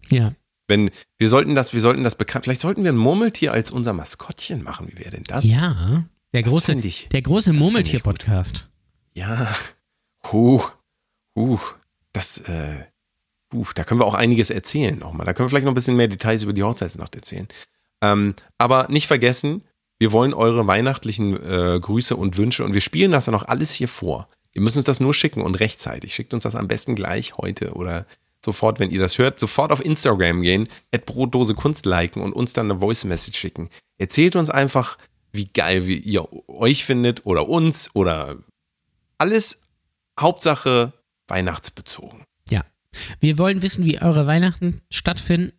Ja. Wenn wir sollten das, wir sollten das bekannt, vielleicht sollten wir ein Murmeltier als unser Maskottchen machen. Wie wäre denn das? Ja. Der große, der große Murmeltier-Podcast. Ja. Huh. Huh. Das, äh, huh, da können wir auch einiges erzählen nochmal. Da können wir vielleicht noch ein bisschen mehr Details über die Hochzeitsnacht erzählen. Ähm, aber nicht vergessen, wir wollen eure weihnachtlichen äh, Grüße und Wünsche und wir spielen das dann auch alles hier vor. Ihr müsst uns das nur schicken und rechtzeitig. Schickt uns das am besten gleich heute oder sofort, wenn ihr das hört, sofort auf Instagram gehen, at Brotdose Kunst liken und uns dann eine Voice Message schicken. Erzählt uns einfach, wie geil wie ihr euch findet oder uns oder alles Hauptsache weihnachtsbezogen. Ja. Wir wollen wissen, wie eure Weihnachten stattfinden.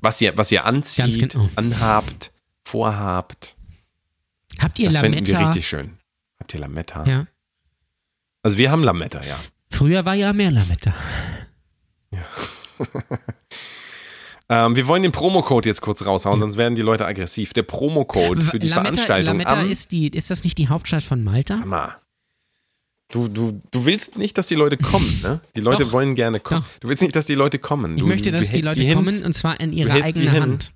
Was ihr, was ihr anzieht, genau. anhabt, vorhabt. Habt ihr Das fänden wir Lametta? richtig schön. Habt ihr Lametta? Ja. Also wir haben Lametta, ja. Früher war ja mehr Lametta. Ähm, wir wollen den Promocode jetzt kurz raushauen, sonst werden die Leute aggressiv. Der Promocode für die Lametta, Veranstaltung Lametta am ist, die, ist das nicht die Hauptstadt von Malta? Sag mal. Du, du, du willst nicht, dass die Leute kommen, ne? Die Leute Doch. wollen gerne kommen. Doch. Du willst nicht, dass die Leute kommen. Ich du, möchte, du dass die Leute hin. kommen und zwar in ihre hältst die eigene hin. Hand.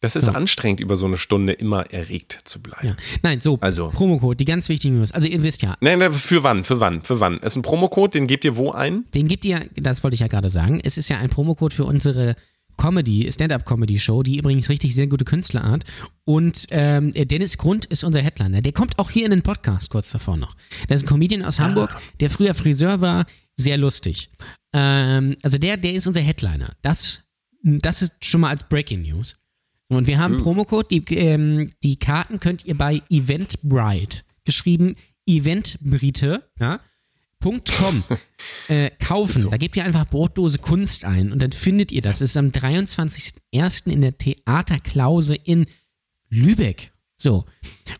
Das ist Ja. anstrengend, über so eine Stunde immer erregt zu bleiben. Ja. Nein, so, Also. Promocode, die ganz wichtigen News. Also ihr wisst ja, Nein, nein, für wann? Für wann? Für wann? Es ist ein Promocode, den gebt ihr wo ein? den gibt ihr, das wollte ich ja gerade sagen, es ist ja ein Promocode für unsere Comedy, Stand-up-Comedy-Show, die übrigens richtig sehr gute Künstlerart. Und ähm, Dennis Grund ist unser Headliner. Der kommt auch hier in den Podcast kurz davor noch. Der ist ein Comedian aus Hamburg, der früher Friseur war, sehr lustig. Ähm, also der, der ist unser Headliner. Das, das ist schon mal als Breaking News. Und wir haben Mhm. Promocode, die, ähm, die Karten könnt ihr bei Eventbrite, geschrieben Eventbrite, ja, .com äh, kaufen. So. Da gebt ihr einfach Brotdose Kunst ein und dann findet ihr das. Es ist am 23.01. in der Theaterklause in Lübeck. So.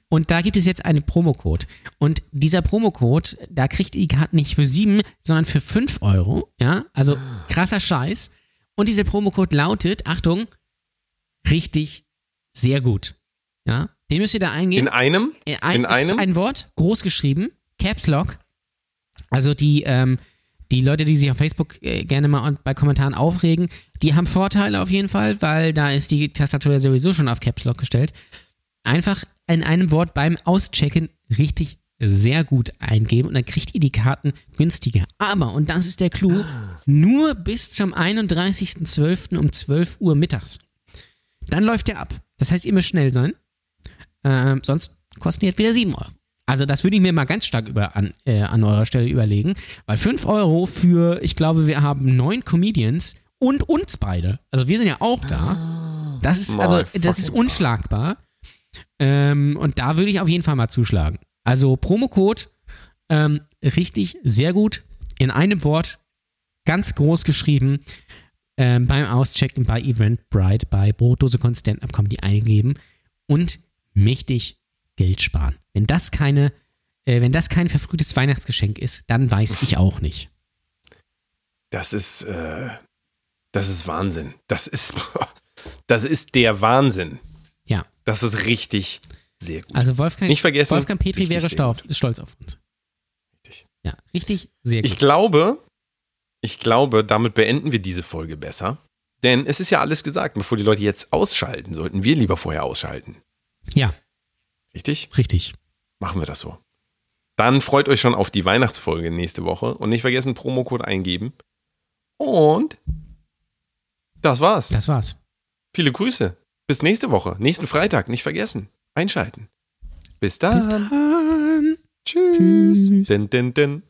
Und da gibt es jetzt einen Promocode. Und dieser Promocode, da kriegt ihr Karten nicht für 7, sondern für 5 Euro. Ja, also krasser Scheiß. Und dieser Promocode lautet, Achtung, richtig, sehr gut. Ja, den müsst ihr da eingeben. In einem? Äh, ein, in ist einem? ein Wort, groß geschrieben, Caps Lock. Also die, ähm, die Leute, die sich auf Facebook äh, gerne mal bei Kommentaren aufregen, die haben Vorteile auf jeden Fall, weil da ist die Tastatur ja sowieso schon auf Caps Lock gestellt. Einfach in einem Wort beim Auschecken richtig sehr gut eingeben und dann kriegt ihr die Karten günstiger. Aber, und das ist der Clou, nur bis zum 31.12. um 12 Uhr mittags. Dann läuft der ab. Das heißt, ihr müsst schnell sein. Ähm, sonst kosten die jetzt wieder 7 Euro. Also das würde ich mir mal ganz stark über, an, äh, an eurer Stelle überlegen, weil 5 Euro für, ich glaube, wir haben neun Comedians und uns beide. Also wir sind ja auch da. Das ist, also, das ist unschlagbar. Ähm, und da würde ich auf jeden Fall mal zuschlagen. Also Promocode, ähm, richtig, sehr gut. In einem Wort, ganz groß geschrieben, ähm, beim Auschecken bei Eventbrite, bei Brotdose Constant Abkommen die eingeben und mächtig Geld sparen. Wenn das keine, äh, wenn das kein verfrühtes Weihnachtsgeschenk ist, dann weiß ich auch nicht. Das ist, äh, das ist Wahnsinn. Das ist, das ist der Wahnsinn. Ja. Das ist richtig sehr gut. Also Wolfgang, Nicht vergessen, Wolfgang Petri wäre stauf, stolz auf uns. Richtig. Ja, richtig, sehr gut. Ich glaube, ich glaube, damit beenden wir diese Folge besser. Denn es ist ja alles gesagt. Bevor die Leute jetzt ausschalten, sollten wir lieber vorher ausschalten. ja, Richtig? richtig. Machen wir das so. Dann freut euch schon auf die Weihnachtsfolge nächste Woche und nicht vergessen, Promocode eingeben. Und das war's. Das war's. Viele Grüße. Bis nächste Woche. Nächsten Freitag. Nicht vergessen. Einschalten. Bis dann. Bis dann. Tschüss. Tschüss. Din, din, din.